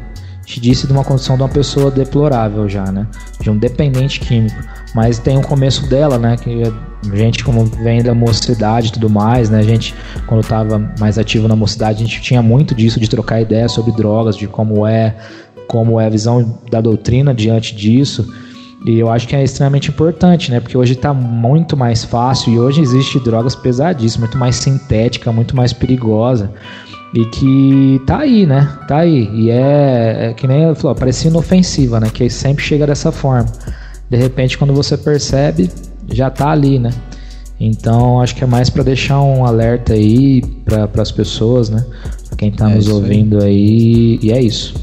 Speaker 4: Gente disse de uma condição de uma pessoa deplorável já, né? De um dependente químico. Mas tem o começo dela, né? Que a gente, como vem da mocidade e tudo mais, né? A gente, quando estava mais ativo na mocidade, a gente tinha muito disso, de trocar ideias sobre drogas, de como é, como é a visão da doutrina diante disso. E eu acho que é extremamente importante, né? Porque hoje está muito mais fácil e hoje existe drogas pesadíssimas, muito mais sintética, muito mais perigosa. E que tá aí, né? Tá aí. E é, é que nem eu falou, parecia inofensiva, né? Que sempre chega dessa forma de repente quando você percebe, já está ali, né? Então acho que é mais para deixar um alerta aí para as pessoas, né? Pra quem está é nos ouvindo aí. aí. E é isso.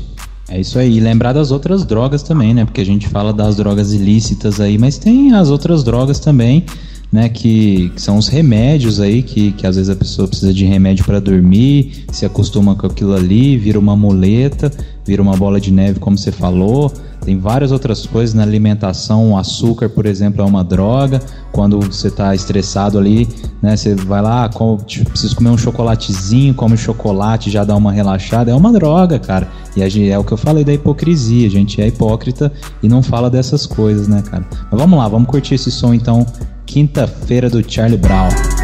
Speaker 1: É isso aí. E lembrar das outras drogas também, né? Porque a gente fala das drogas ilícitas aí, mas tem as outras drogas também,
Speaker 11: né, que, que, são os remédios aí, que, que às vezes a pessoa precisa de remédio para dormir, se acostuma com aquilo ali, vira uma muleta, vira uma bola de neve, como você falou. Tem várias outras coisas na alimentação, o açúcar, por exemplo, é uma droga. Quando você está estressado ali, né, você vai lá, ah, com, tipo, preciso comer um chocolatezinho, come chocolate, já dá uma relaxada, é uma droga, cara. E é o que eu falei da hipocrisia, a gente é hipócrita e não fala dessas coisas, né, cara? Mas vamos lá, vamos curtir esse som então Quinta-feira do Charlie Brown.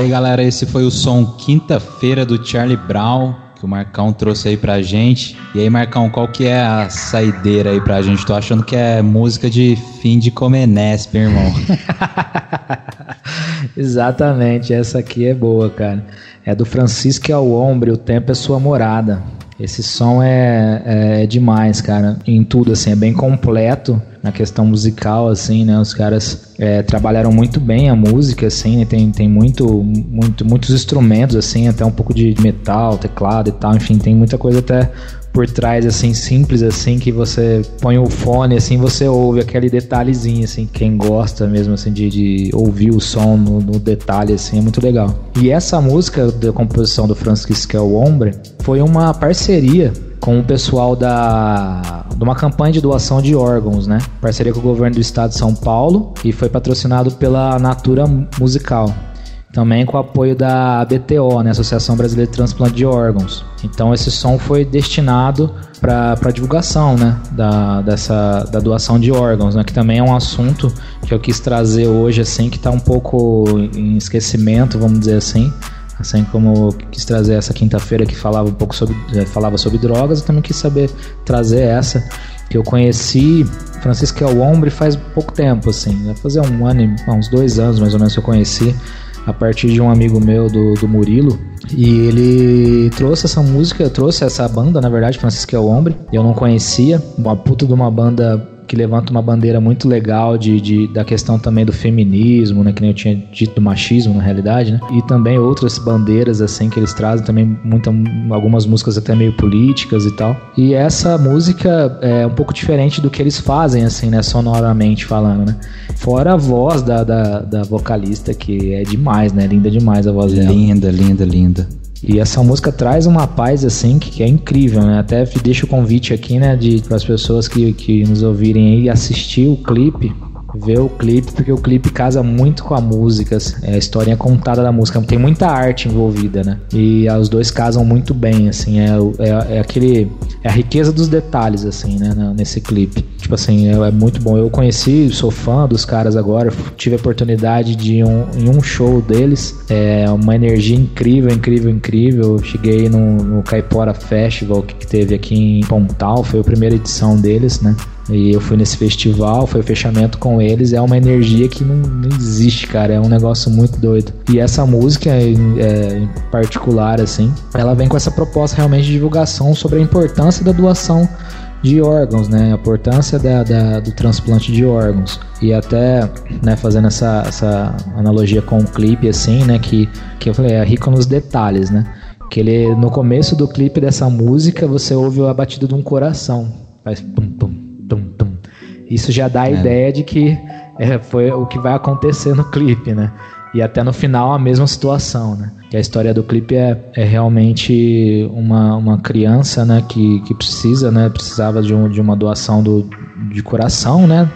Speaker 1: Aí, galera. Esse foi o som Quinta-feira do Charlie Brown que o Marcão trouxe aí pra gente. E aí, Marcão, qual que é a saideira aí pra gente? Tô achando que é música de fim de Comenesp, irmão.
Speaker 4: Exatamente, essa aqui é boa, cara. É do Francisco Alombre, O Tempo é Sua Morada. Esse som é, é, é, demais, cara. Em tudo, assim, é bem completo na questão musical, assim, né? Os caras é, trabalharam muito bem a música, assim, né? tem, tem muito, muito, muitos instrumentos, assim, até um pouco de metal, teclado e tal, enfim, tem muita coisa até por trás, assim, simples, assim, que você põe o fone, assim, você ouve aquele detalhezinho, assim, quem gosta mesmo, assim, de, de ouvir o som no, no, detalhe, assim, é muito legal. E essa música da composição do Francisco El Hombre foi uma parceria com o pessoal da de uma campanha de doação de órgãos, né? Parceria com o governo do estado de São Paulo e foi patrocinado pela Natura Musical. Também com o apoio da ABTO, né, Associação Brasileira de Transplante de Órgãos. Então esse som foi destinado para divulgação né, da, dessa, da doação de órgãos, né, que também é um assunto que eu quis trazer hoje, assim, que está um pouco em esquecimento, vamos dizer assim. Assim como quis trazer essa quinta-feira que falava um pouco sobre, eh, falava sobre drogas, eu também quis saber trazer essa que eu conheci Francisco Elombre faz pouco tempo, assim, vai fazer um ano, uns dois anos mais ou menos que eu conheci a partir de um amigo meu do, do Murilo. E ele trouxe essa música, trouxe essa banda, na verdade, Francisco o Hombre. Eu não conhecia, uma puta de uma banda que levanta uma bandeira muito legal de, de, da questão também do feminismo, né? Que nem eu tinha dito do machismo, na realidade, né? E também outras bandeiras, assim, que eles trazem também muita, algumas músicas até meio políticas e tal. E essa música é um pouco diferente do que eles fazem, assim, né? Sonoramente falando, né? Fora a voz da, da, da vocalista, que é demais, né? Linda demais a voz dela.
Speaker 1: Linda, linda, linda.
Speaker 4: E essa música traz uma paz assim que, que é incrível, né? Até deixo o convite aqui, né, de para as pessoas que, que nos ouvirem aí assistir o clipe ver o clipe, porque o clipe casa muito com a música, é a história contada da música, tem muita arte envolvida, né? E os dois casam muito bem, assim, é, é, é aquele. É a riqueza dos detalhes, assim, né, nesse clipe. Tipo assim, é, é, muito bom. Eu conheci, sou fã dos caras agora, tive a oportunidade de ir um, em um show deles, é uma energia incrível, incrível, incrível. Cheguei no, no Caipora Festival que teve aqui em Pontal, foi a primeira edição deles, né? E eu fui nesse festival, foi o fechamento com eles. É uma energia que não, não existe, cara. É um negócio muito doido. E essa música, em, é, em particular, assim, ela vem com essa proposta realmente de divulgação sobre a importância da doação de órgãos, né? A importância da, da, do transplante de órgãos. E até, né, fazendo essa, essa analogia com o clipe, assim, né? Que, que eu falei, é rico nos detalhes, né? Que ele, no começo do clipe dessa música, você ouve a batida de um coração. Faz pum, pum, tum, tum. Isso já dá a é. ideia de que é, foi o que vai acontecer no clipe, né? E até no final a mesma situação, né? Que a história do clipe é, é realmente uma, uma criança, né? Que, que precisa, né? Precisava de, um, de uma doação do, de coração, né?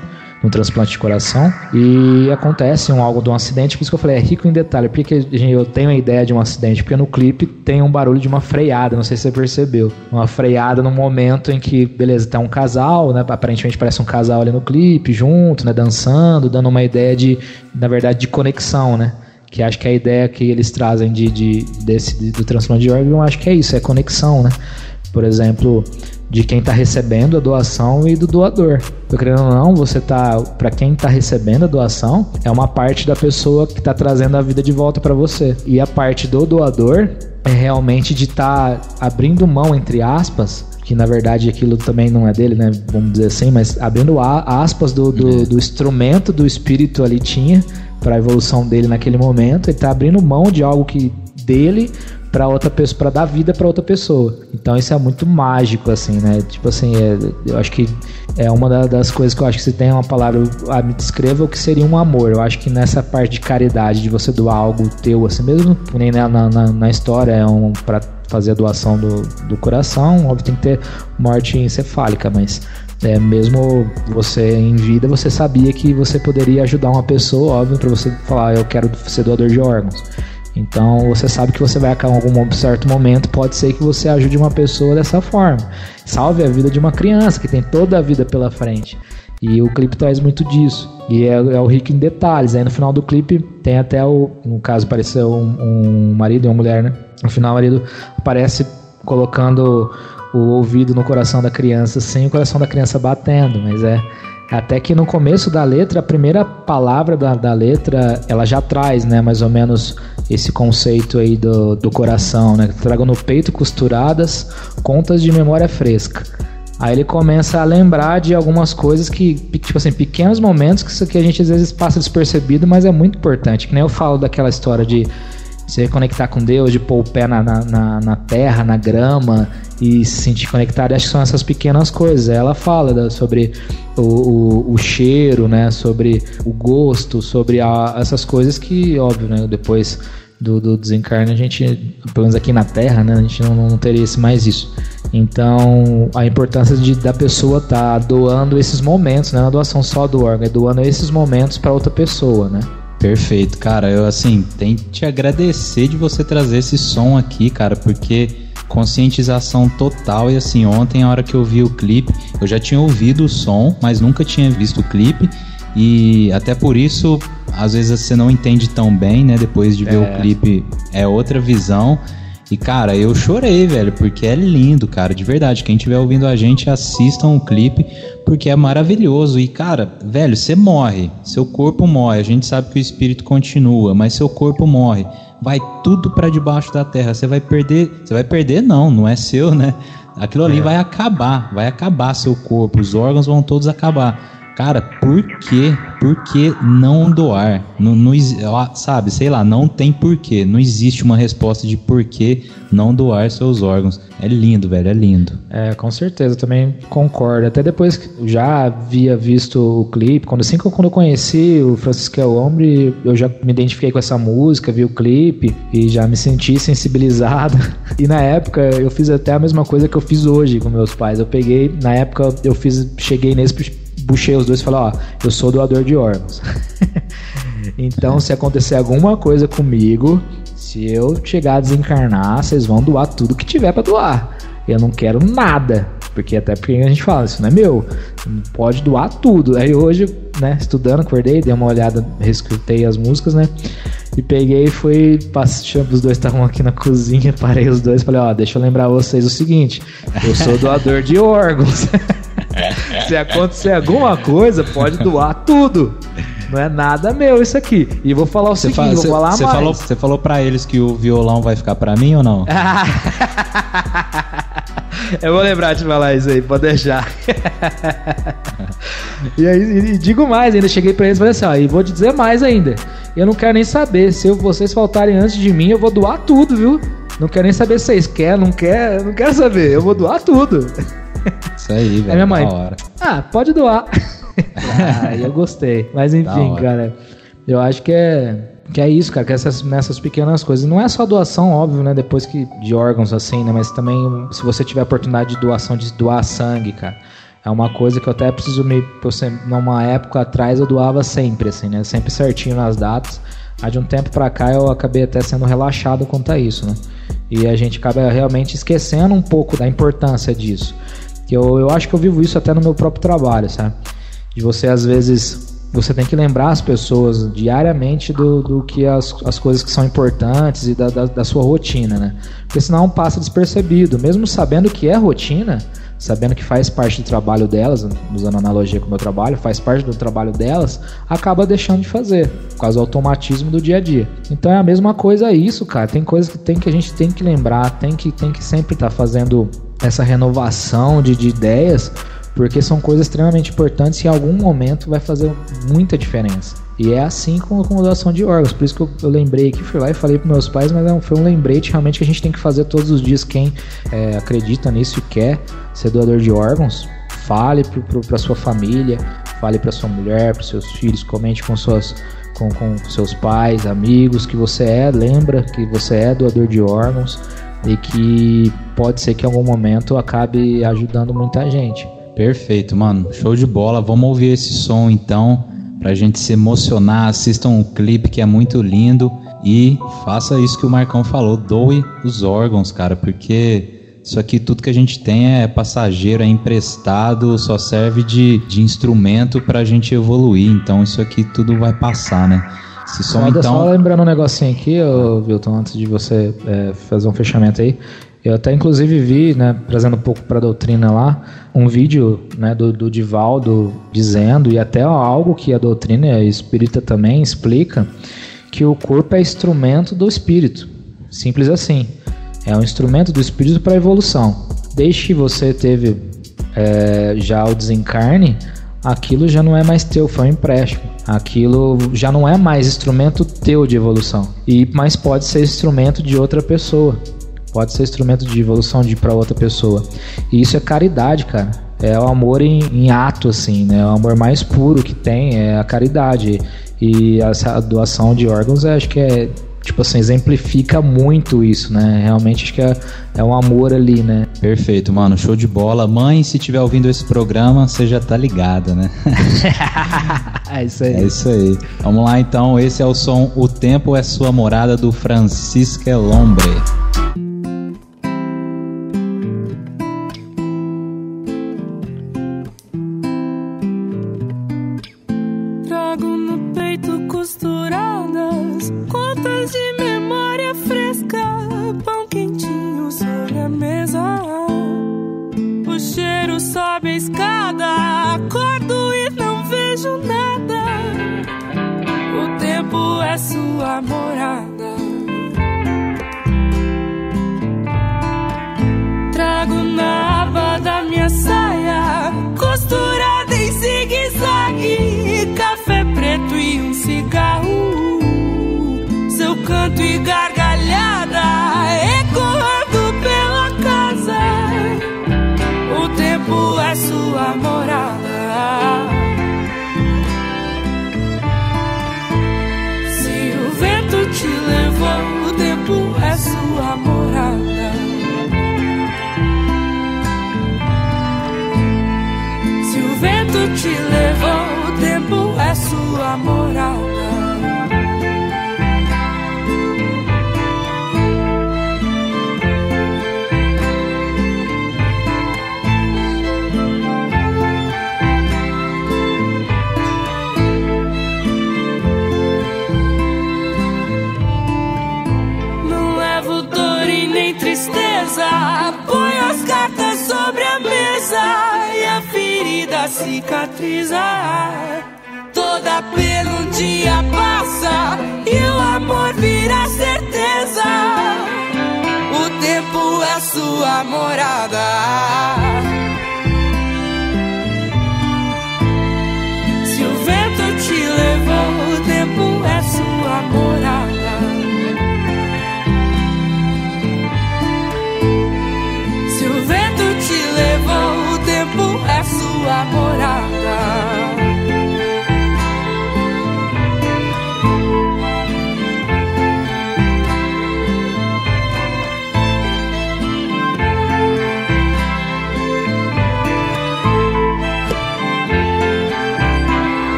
Speaker 4: Um transplante de coração e acontece um algo de um acidente, por isso que eu falei, é rico em detalhe. Por que eu tenho a ideia de um acidente? Porque no clipe tem um barulho de uma freada, não sei se você percebeu. Uma freada no momento em que, beleza, tá um casal, né? Aparentemente parece um casal ali no clipe, junto, né? Dançando, dando uma ideia de, na verdade, de conexão, né? que acho que a ideia que eles trazem de, de desse de, do transplante de órgão, acho que é isso, é conexão, né? Por exemplo, de quem está recebendo a doação e do doador. Eu querendo ou não, você tá para quem está recebendo a doação é uma parte da pessoa que está trazendo a vida de volta para você e a parte do doador é realmente de estar tá abrindo mão entre aspas que na verdade aquilo também não é dele, né? Vamos dizer assim, mas abrindo aspas do, do, uhum. do instrumento do espírito ali tinha para a evolução dele naquele momento, ele está abrindo mão de algo que dele para outra pessoa, para dar vida para outra pessoa. Então isso é muito mágico assim, né? Tipo assim, é, eu acho que é uma das coisas que eu acho que se tem uma palavra a me descreva o que seria um amor. Eu acho que nessa parte de caridade, de você doar algo teu assim mesmo, nem na, na, na história é um para fazer a doação do, do coração, óbvio tem que ter morte encefálica, mas é, mesmo você em vida, você sabia que você poderia ajudar uma pessoa, óbvio, para você falar, eu quero ser doador de órgãos. Então você sabe que você vai acabar em algum certo momento, pode ser que você ajude uma pessoa dessa forma. Salve a vida de uma criança que tem toda a vida pela frente. E o clipe traz muito disso. E é, é o rico em detalhes. Aí no final do clipe tem até o. No caso, apareceu um, um marido e uma mulher, né? No final, o marido aparece colocando o ouvido no coração da criança sem o coração da criança batendo, mas é até que no começo da letra, a primeira palavra da, da letra, ela já traz, né, mais ou menos esse conceito aí do, do coração, né? Trago no peito costuradas contas de memória fresca. Aí ele começa a lembrar de algumas coisas que, tipo assim, pequenos momentos que isso aqui a gente às vezes passa despercebido, mas é muito importante. Que nem eu falo daquela história de se conectar com Deus, de pôr o pé na, na, na, terra, na grama e se sentir conectado. Acho que são essas pequenas coisas. Ela fala da, sobre o, o, o, cheiro, né? Sobre o gosto, sobre a, essas coisas que, óbvio, né? Depois do, do desencarne a gente, pelo menos aqui na Terra, né? A gente não, não teria mais isso. Então, a importância de da pessoa estar tá doando esses momentos, né? Não é doação só do órgão, é doando esses momentos para outra pessoa, né?
Speaker 1: Perfeito, cara. Eu assim, tenho que te agradecer de você trazer esse som aqui, cara, porque conscientização total e assim, ontem a hora que eu vi o clipe, eu já tinha ouvido o som, mas nunca tinha visto o clipe e até por isso às vezes você não entende tão bem, né, depois de ver é. o clipe, é outra visão. E, cara, eu chorei, velho, porque é lindo, cara, de verdade. Quem estiver ouvindo a gente, assistam o clipe, porque é maravilhoso. E, cara, velho, você morre, seu corpo morre. A gente sabe que o espírito continua, mas seu corpo morre. Vai tudo para debaixo da terra. Você vai perder. Você vai perder, não, não é seu, né? Aquilo ali é. vai acabar, vai acabar seu corpo, os órgãos vão todos acabar. Cara, por que, por que não doar? Não, não, sabe, sei lá, não tem porquê. Não existe uma resposta de por que não doar seus órgãos. É lindo, velho, é lindo.
Speaker 4: É, com certeza, também concordo. Até depois que já havia visto o clipe, quando assim que eu, quando eu conheci o Francisco o Hombre, eu já me identifiquei com essa música, vi o clipe e já me senti sensibilizado. E na época eu fiz até a mesma coisa que eu fiz hoje com meus pais. Eu peguei, na época eu fiz, cheguei nesse puxei os dois e falei, ó, eu sou doador de órgãos. então, se acontecer alguma coisa comigo, se eu chegar a desencarnar, vocês vão doar tudo que tiver para doar. Eu não quero nada. Porque até porque a gente fala, isso não é meu. Pode doar tudo. Aí hoje, né, estudando, acordei, dei uma olhada, reescutei as músicas, né? E peguei e fui, passando, os dois estavam aqui na cozinha, parei os dois, falei, ó, deixa eu lembrar vocês o seguinte, eu sou doador de órgãos. Se acontecer alguma coisa, pode doar tudo. Não é nada meu isso aqui. E vou falar o seguinte, fala, vou falar cê
Speaker 1: mais. Falou, você falou para eles que o violão vai ficar para mim ou não?
Speaker 4: Eu vou lembrar de falar isso aí, pode deixar. e aí, e digo mais, ainda cheguei para eles e falei assim, ó, e vou te dizer mais ainda. Eu não quero nem saber, se vocês faltarem antes de mim, eu vou doar tudo, viu? Não quero nem saber se vocês querem, não quer, não quero saber, eu vou doar tudo.
Speaker 1: Isso aí, velho.
Speaker 4: É minha mãe. Ah, pode doar. ah, eu gostei. Mas enfim, cara. Eu acho que é que é isso, cara, que essas, nessas pequenas coisas. Não é só doação, óbvio, né? Depois que de órgãos assim, né? Mas também se você tiver a oportunidade de doação, de doar sangue, cara. É uma coisa que eu até preciso me. Numa época atrás eu doava sempre, assim, né? Sempre certinho nas datas. Há de um tempo para cá eu acabei até sendo relaxado quanto a isso, né? E a gente acaba realmente esquecendo um pouco da importância disso. Que eu, eu acho que eu vivo isso até no meu próprio trabalho, sabe? De você, às vezes, você tem que lembrar as pessoas diariamente do, do que as, as coisas que são importantes e da, da, da sua rotina, né? Porque senão passa despercebido. Mesmo sabendo que é rotina, sabendo que faz parte do trabalho delas, usando analogia com o meu trabalho, faz parte do trabalho delas, acaba deixando de fazer, por causa do automatismo do dia a dia. Então é a mesma coisa isso, cara. Tem coisas que tem que a gente tem que lembrar, tem que, tem que sempre estar tá fazendo essa renovação de, de ideias, porque são coisas extremamente importantes e em algum momento vai fazer muita diferença. E é assim com, a doação de órgãos. Por isso que eu, eu lembrei aqui, fui lá e falei para meus pais, mas não, foi um lembrete realmente que a gente tem que fazer todos os dias. Quem é, acredita nisso e quer ser doador de órgãos, fale para sua família, fale para sua mulher, para seus filhos, comente com suas com, com seus pais, amigos que você é, lembra que você é doador de órgãos e que pode ser que em algum momento acabe ajudando muita gente.
Speaker 1: Perfeito, mano. Show de bola. Vamos ouvir esse som então, pra gente se emocionar. Assistam um clipe que é muito lindo e faça isso que o Marcão falou, doe os órgãos, cara, porque Isso aqui, tudo que a gente tem é passageiro, é emprestado, só serve de, de instrumento para a gente evoluir. Então, isso aqui tudo vai passar, né? Som, então.
Speaker 4: só lembrando um negocinho aqui, ô, Wilton, antes de você é, fazer um fechamento aí. Eu até inclusive vi, né, trazendo um pouco para a doutrina lá, um vídeo né, do, do Divaldo dizendo, e até algo que a doutrina espírita também explica, que o corpo é instrumento do espírito. Simples assim. É um instrumento do espírito para a evolução. Desde que você teve é, já o desencarne, aquilo já não é mais teu, foi um empréstimo. Aquilo já não é mais instrumento teu de evolução. E mas pode ser instrumento de outra pessoa. Pode ser instrumento de evolução de para outra pessoa. E isso é caridade, cara. É o amor em, em ato, assim, né? O amor mais puro que tem é a caridade. E essa doação de órgãos, é, acho que é tipo assim, exemplifica muito isso, né? Realmente acho que é, é um amor ali, né?
Speaker 1: Perfeito, mano. Show de bola. Mãe, se estiver ouvindo esse programa, você já tá ligada, né?
Speaker 4: é isso aí.
Speaker 1: É isso aí. Vamos lá então. Esse é o som O Tempo é Sua Morada do Francisco Elombre.
Speaker 10: Canto e gargalhada ecoando pela casa. O tempo é sua morada. Se o vento te levou, o tempo é sua morada. Se o vento te levou, o tempo é sua morada. Ferida cicatriza. Toda pena um dia passa e o amor vira certeza. O tempo é sua morada. Se o vento te levou, o tempo é sua morada. Se o vento te levou, sua morada.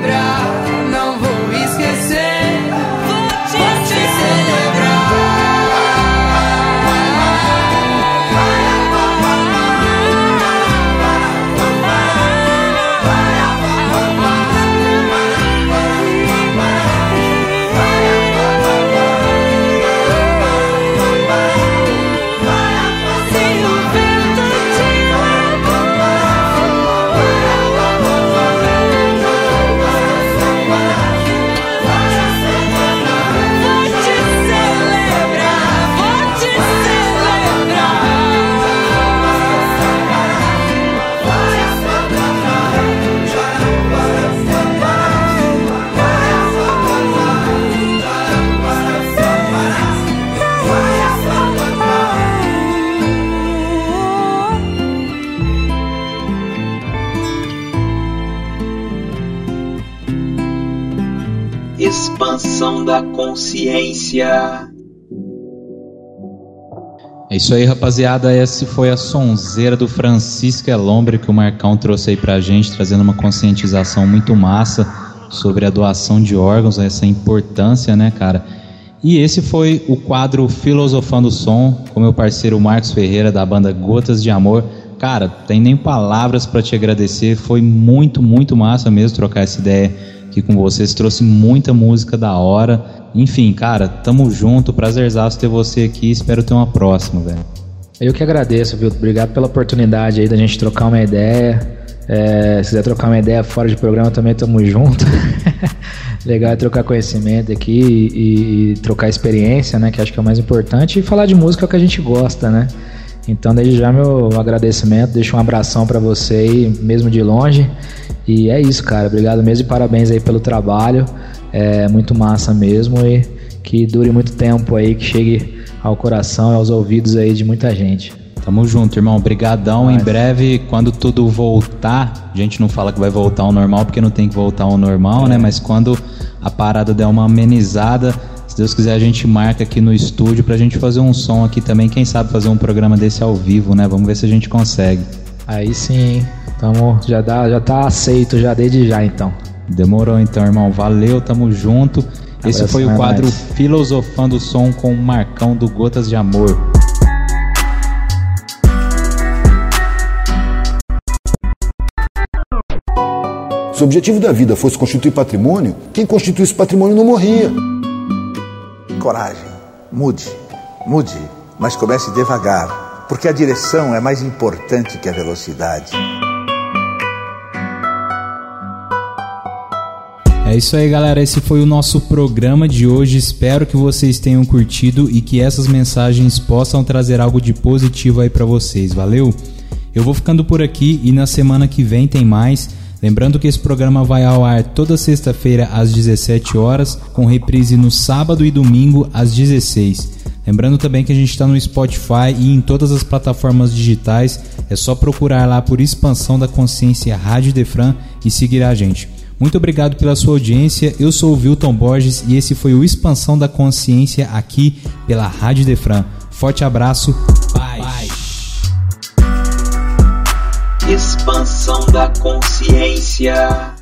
Speaker 10: quebrar.
Speaker 8: Expansão da consciência.
Speaker 1: É isso aí, rapaziada. Essa foi a sonzeira do Francisco Elombre que o Marcão trouxe aí pra gente, trazendo uma conscientização muito massa sobre a doação de órgãos, essa importância, né, cara? E esse foi o quadro Filosofando o Som, com meu parceiro Marcos Ferreira, da banda Gotas de Amor. Cara, tem nem palavras para te agradecer, foi muito, muito massa mesmo trocar essa ideia aqui com vocês, trouxe muita música da hora. Enfim, cara, tamo junto, prazerzaço ter você aqui, espero ter uma próxima, velho.
Speaker 4: Eu que agradeço, viu? Obrigado pela oportunidade aí da gente trocar uma ideia. É, se quiser trocar uma ideia fora de programa também tamo junto. Legal é trocar conhecimento aqui e, e, trocar experiência, né? Que acho que é o mais importante. E falar de música é o que a gente gosta, né? Então, desde já, meu agradecimento. Deixo um abração para você aí, mesmo de longe. E é isso, cara. Obrigado mesmo e parabéns aí pelo trabalho. É muito massa mesmo e que dure muito tempo aí, que chegue ao coração e aos ouvidos aí de muita gente.
Speaker 1: Tamo junto, irmão. Obrigadão. Em breve, quando tudo voltar, a gente não fala que vai voltar ao normal, porque não tem que voltar ao normal, né? é. né? Mas quando a parada der uma amenizada, se Deus quiser, a gente marca aqui no estúdio pra gente fazer um som aqui também. Quem sabe fazer um programa desse ao vivo, né? Vamos ver se a gente consegue.
Speaker 4: Aí sim, tamo, já, dá, já tá aceito já desde já então.
Speaker 1: Demorou então, irmão. Valeu, tamo junto. Esse foi o quadro mais. Filosofando o Som com o Marcão do Gotas de Amor.
Speaker 2: Se o objetivo da vida fosse constituir patrimônio, quem constituísse patrimônio não morria.
Speaker 3: Coragem, mude, mude, mas comece devagar, porque a direção é mais importante que a velocidade.
Speaker 1: É isso aí, galera. Esse foi o nosso programa de hoje. Espero que vocês tenham curtido e que essas mensagens possam trazer algo de positivo aí para vocês. Valeu? Eu vou ficando por aqui e na semana que vem tem mais. Lembrando que esse programa vai ao ar toda sexta-feira às 17 horas, com reprise no sábado e domingo às 16. Lembrando também que a gente está no Spotify e em todas as plataformas digitais. É só procurar lá por Expansão da Consciência Rádio Defran e seguir a gente. Muito obrigado pela sua audiência. Eu sou o Wilton Borges e esse foi o Expansão da Consciência aqui pela Rádio Defran. Forte abraço. Paz.
Speaker 8: Expansão da consciência.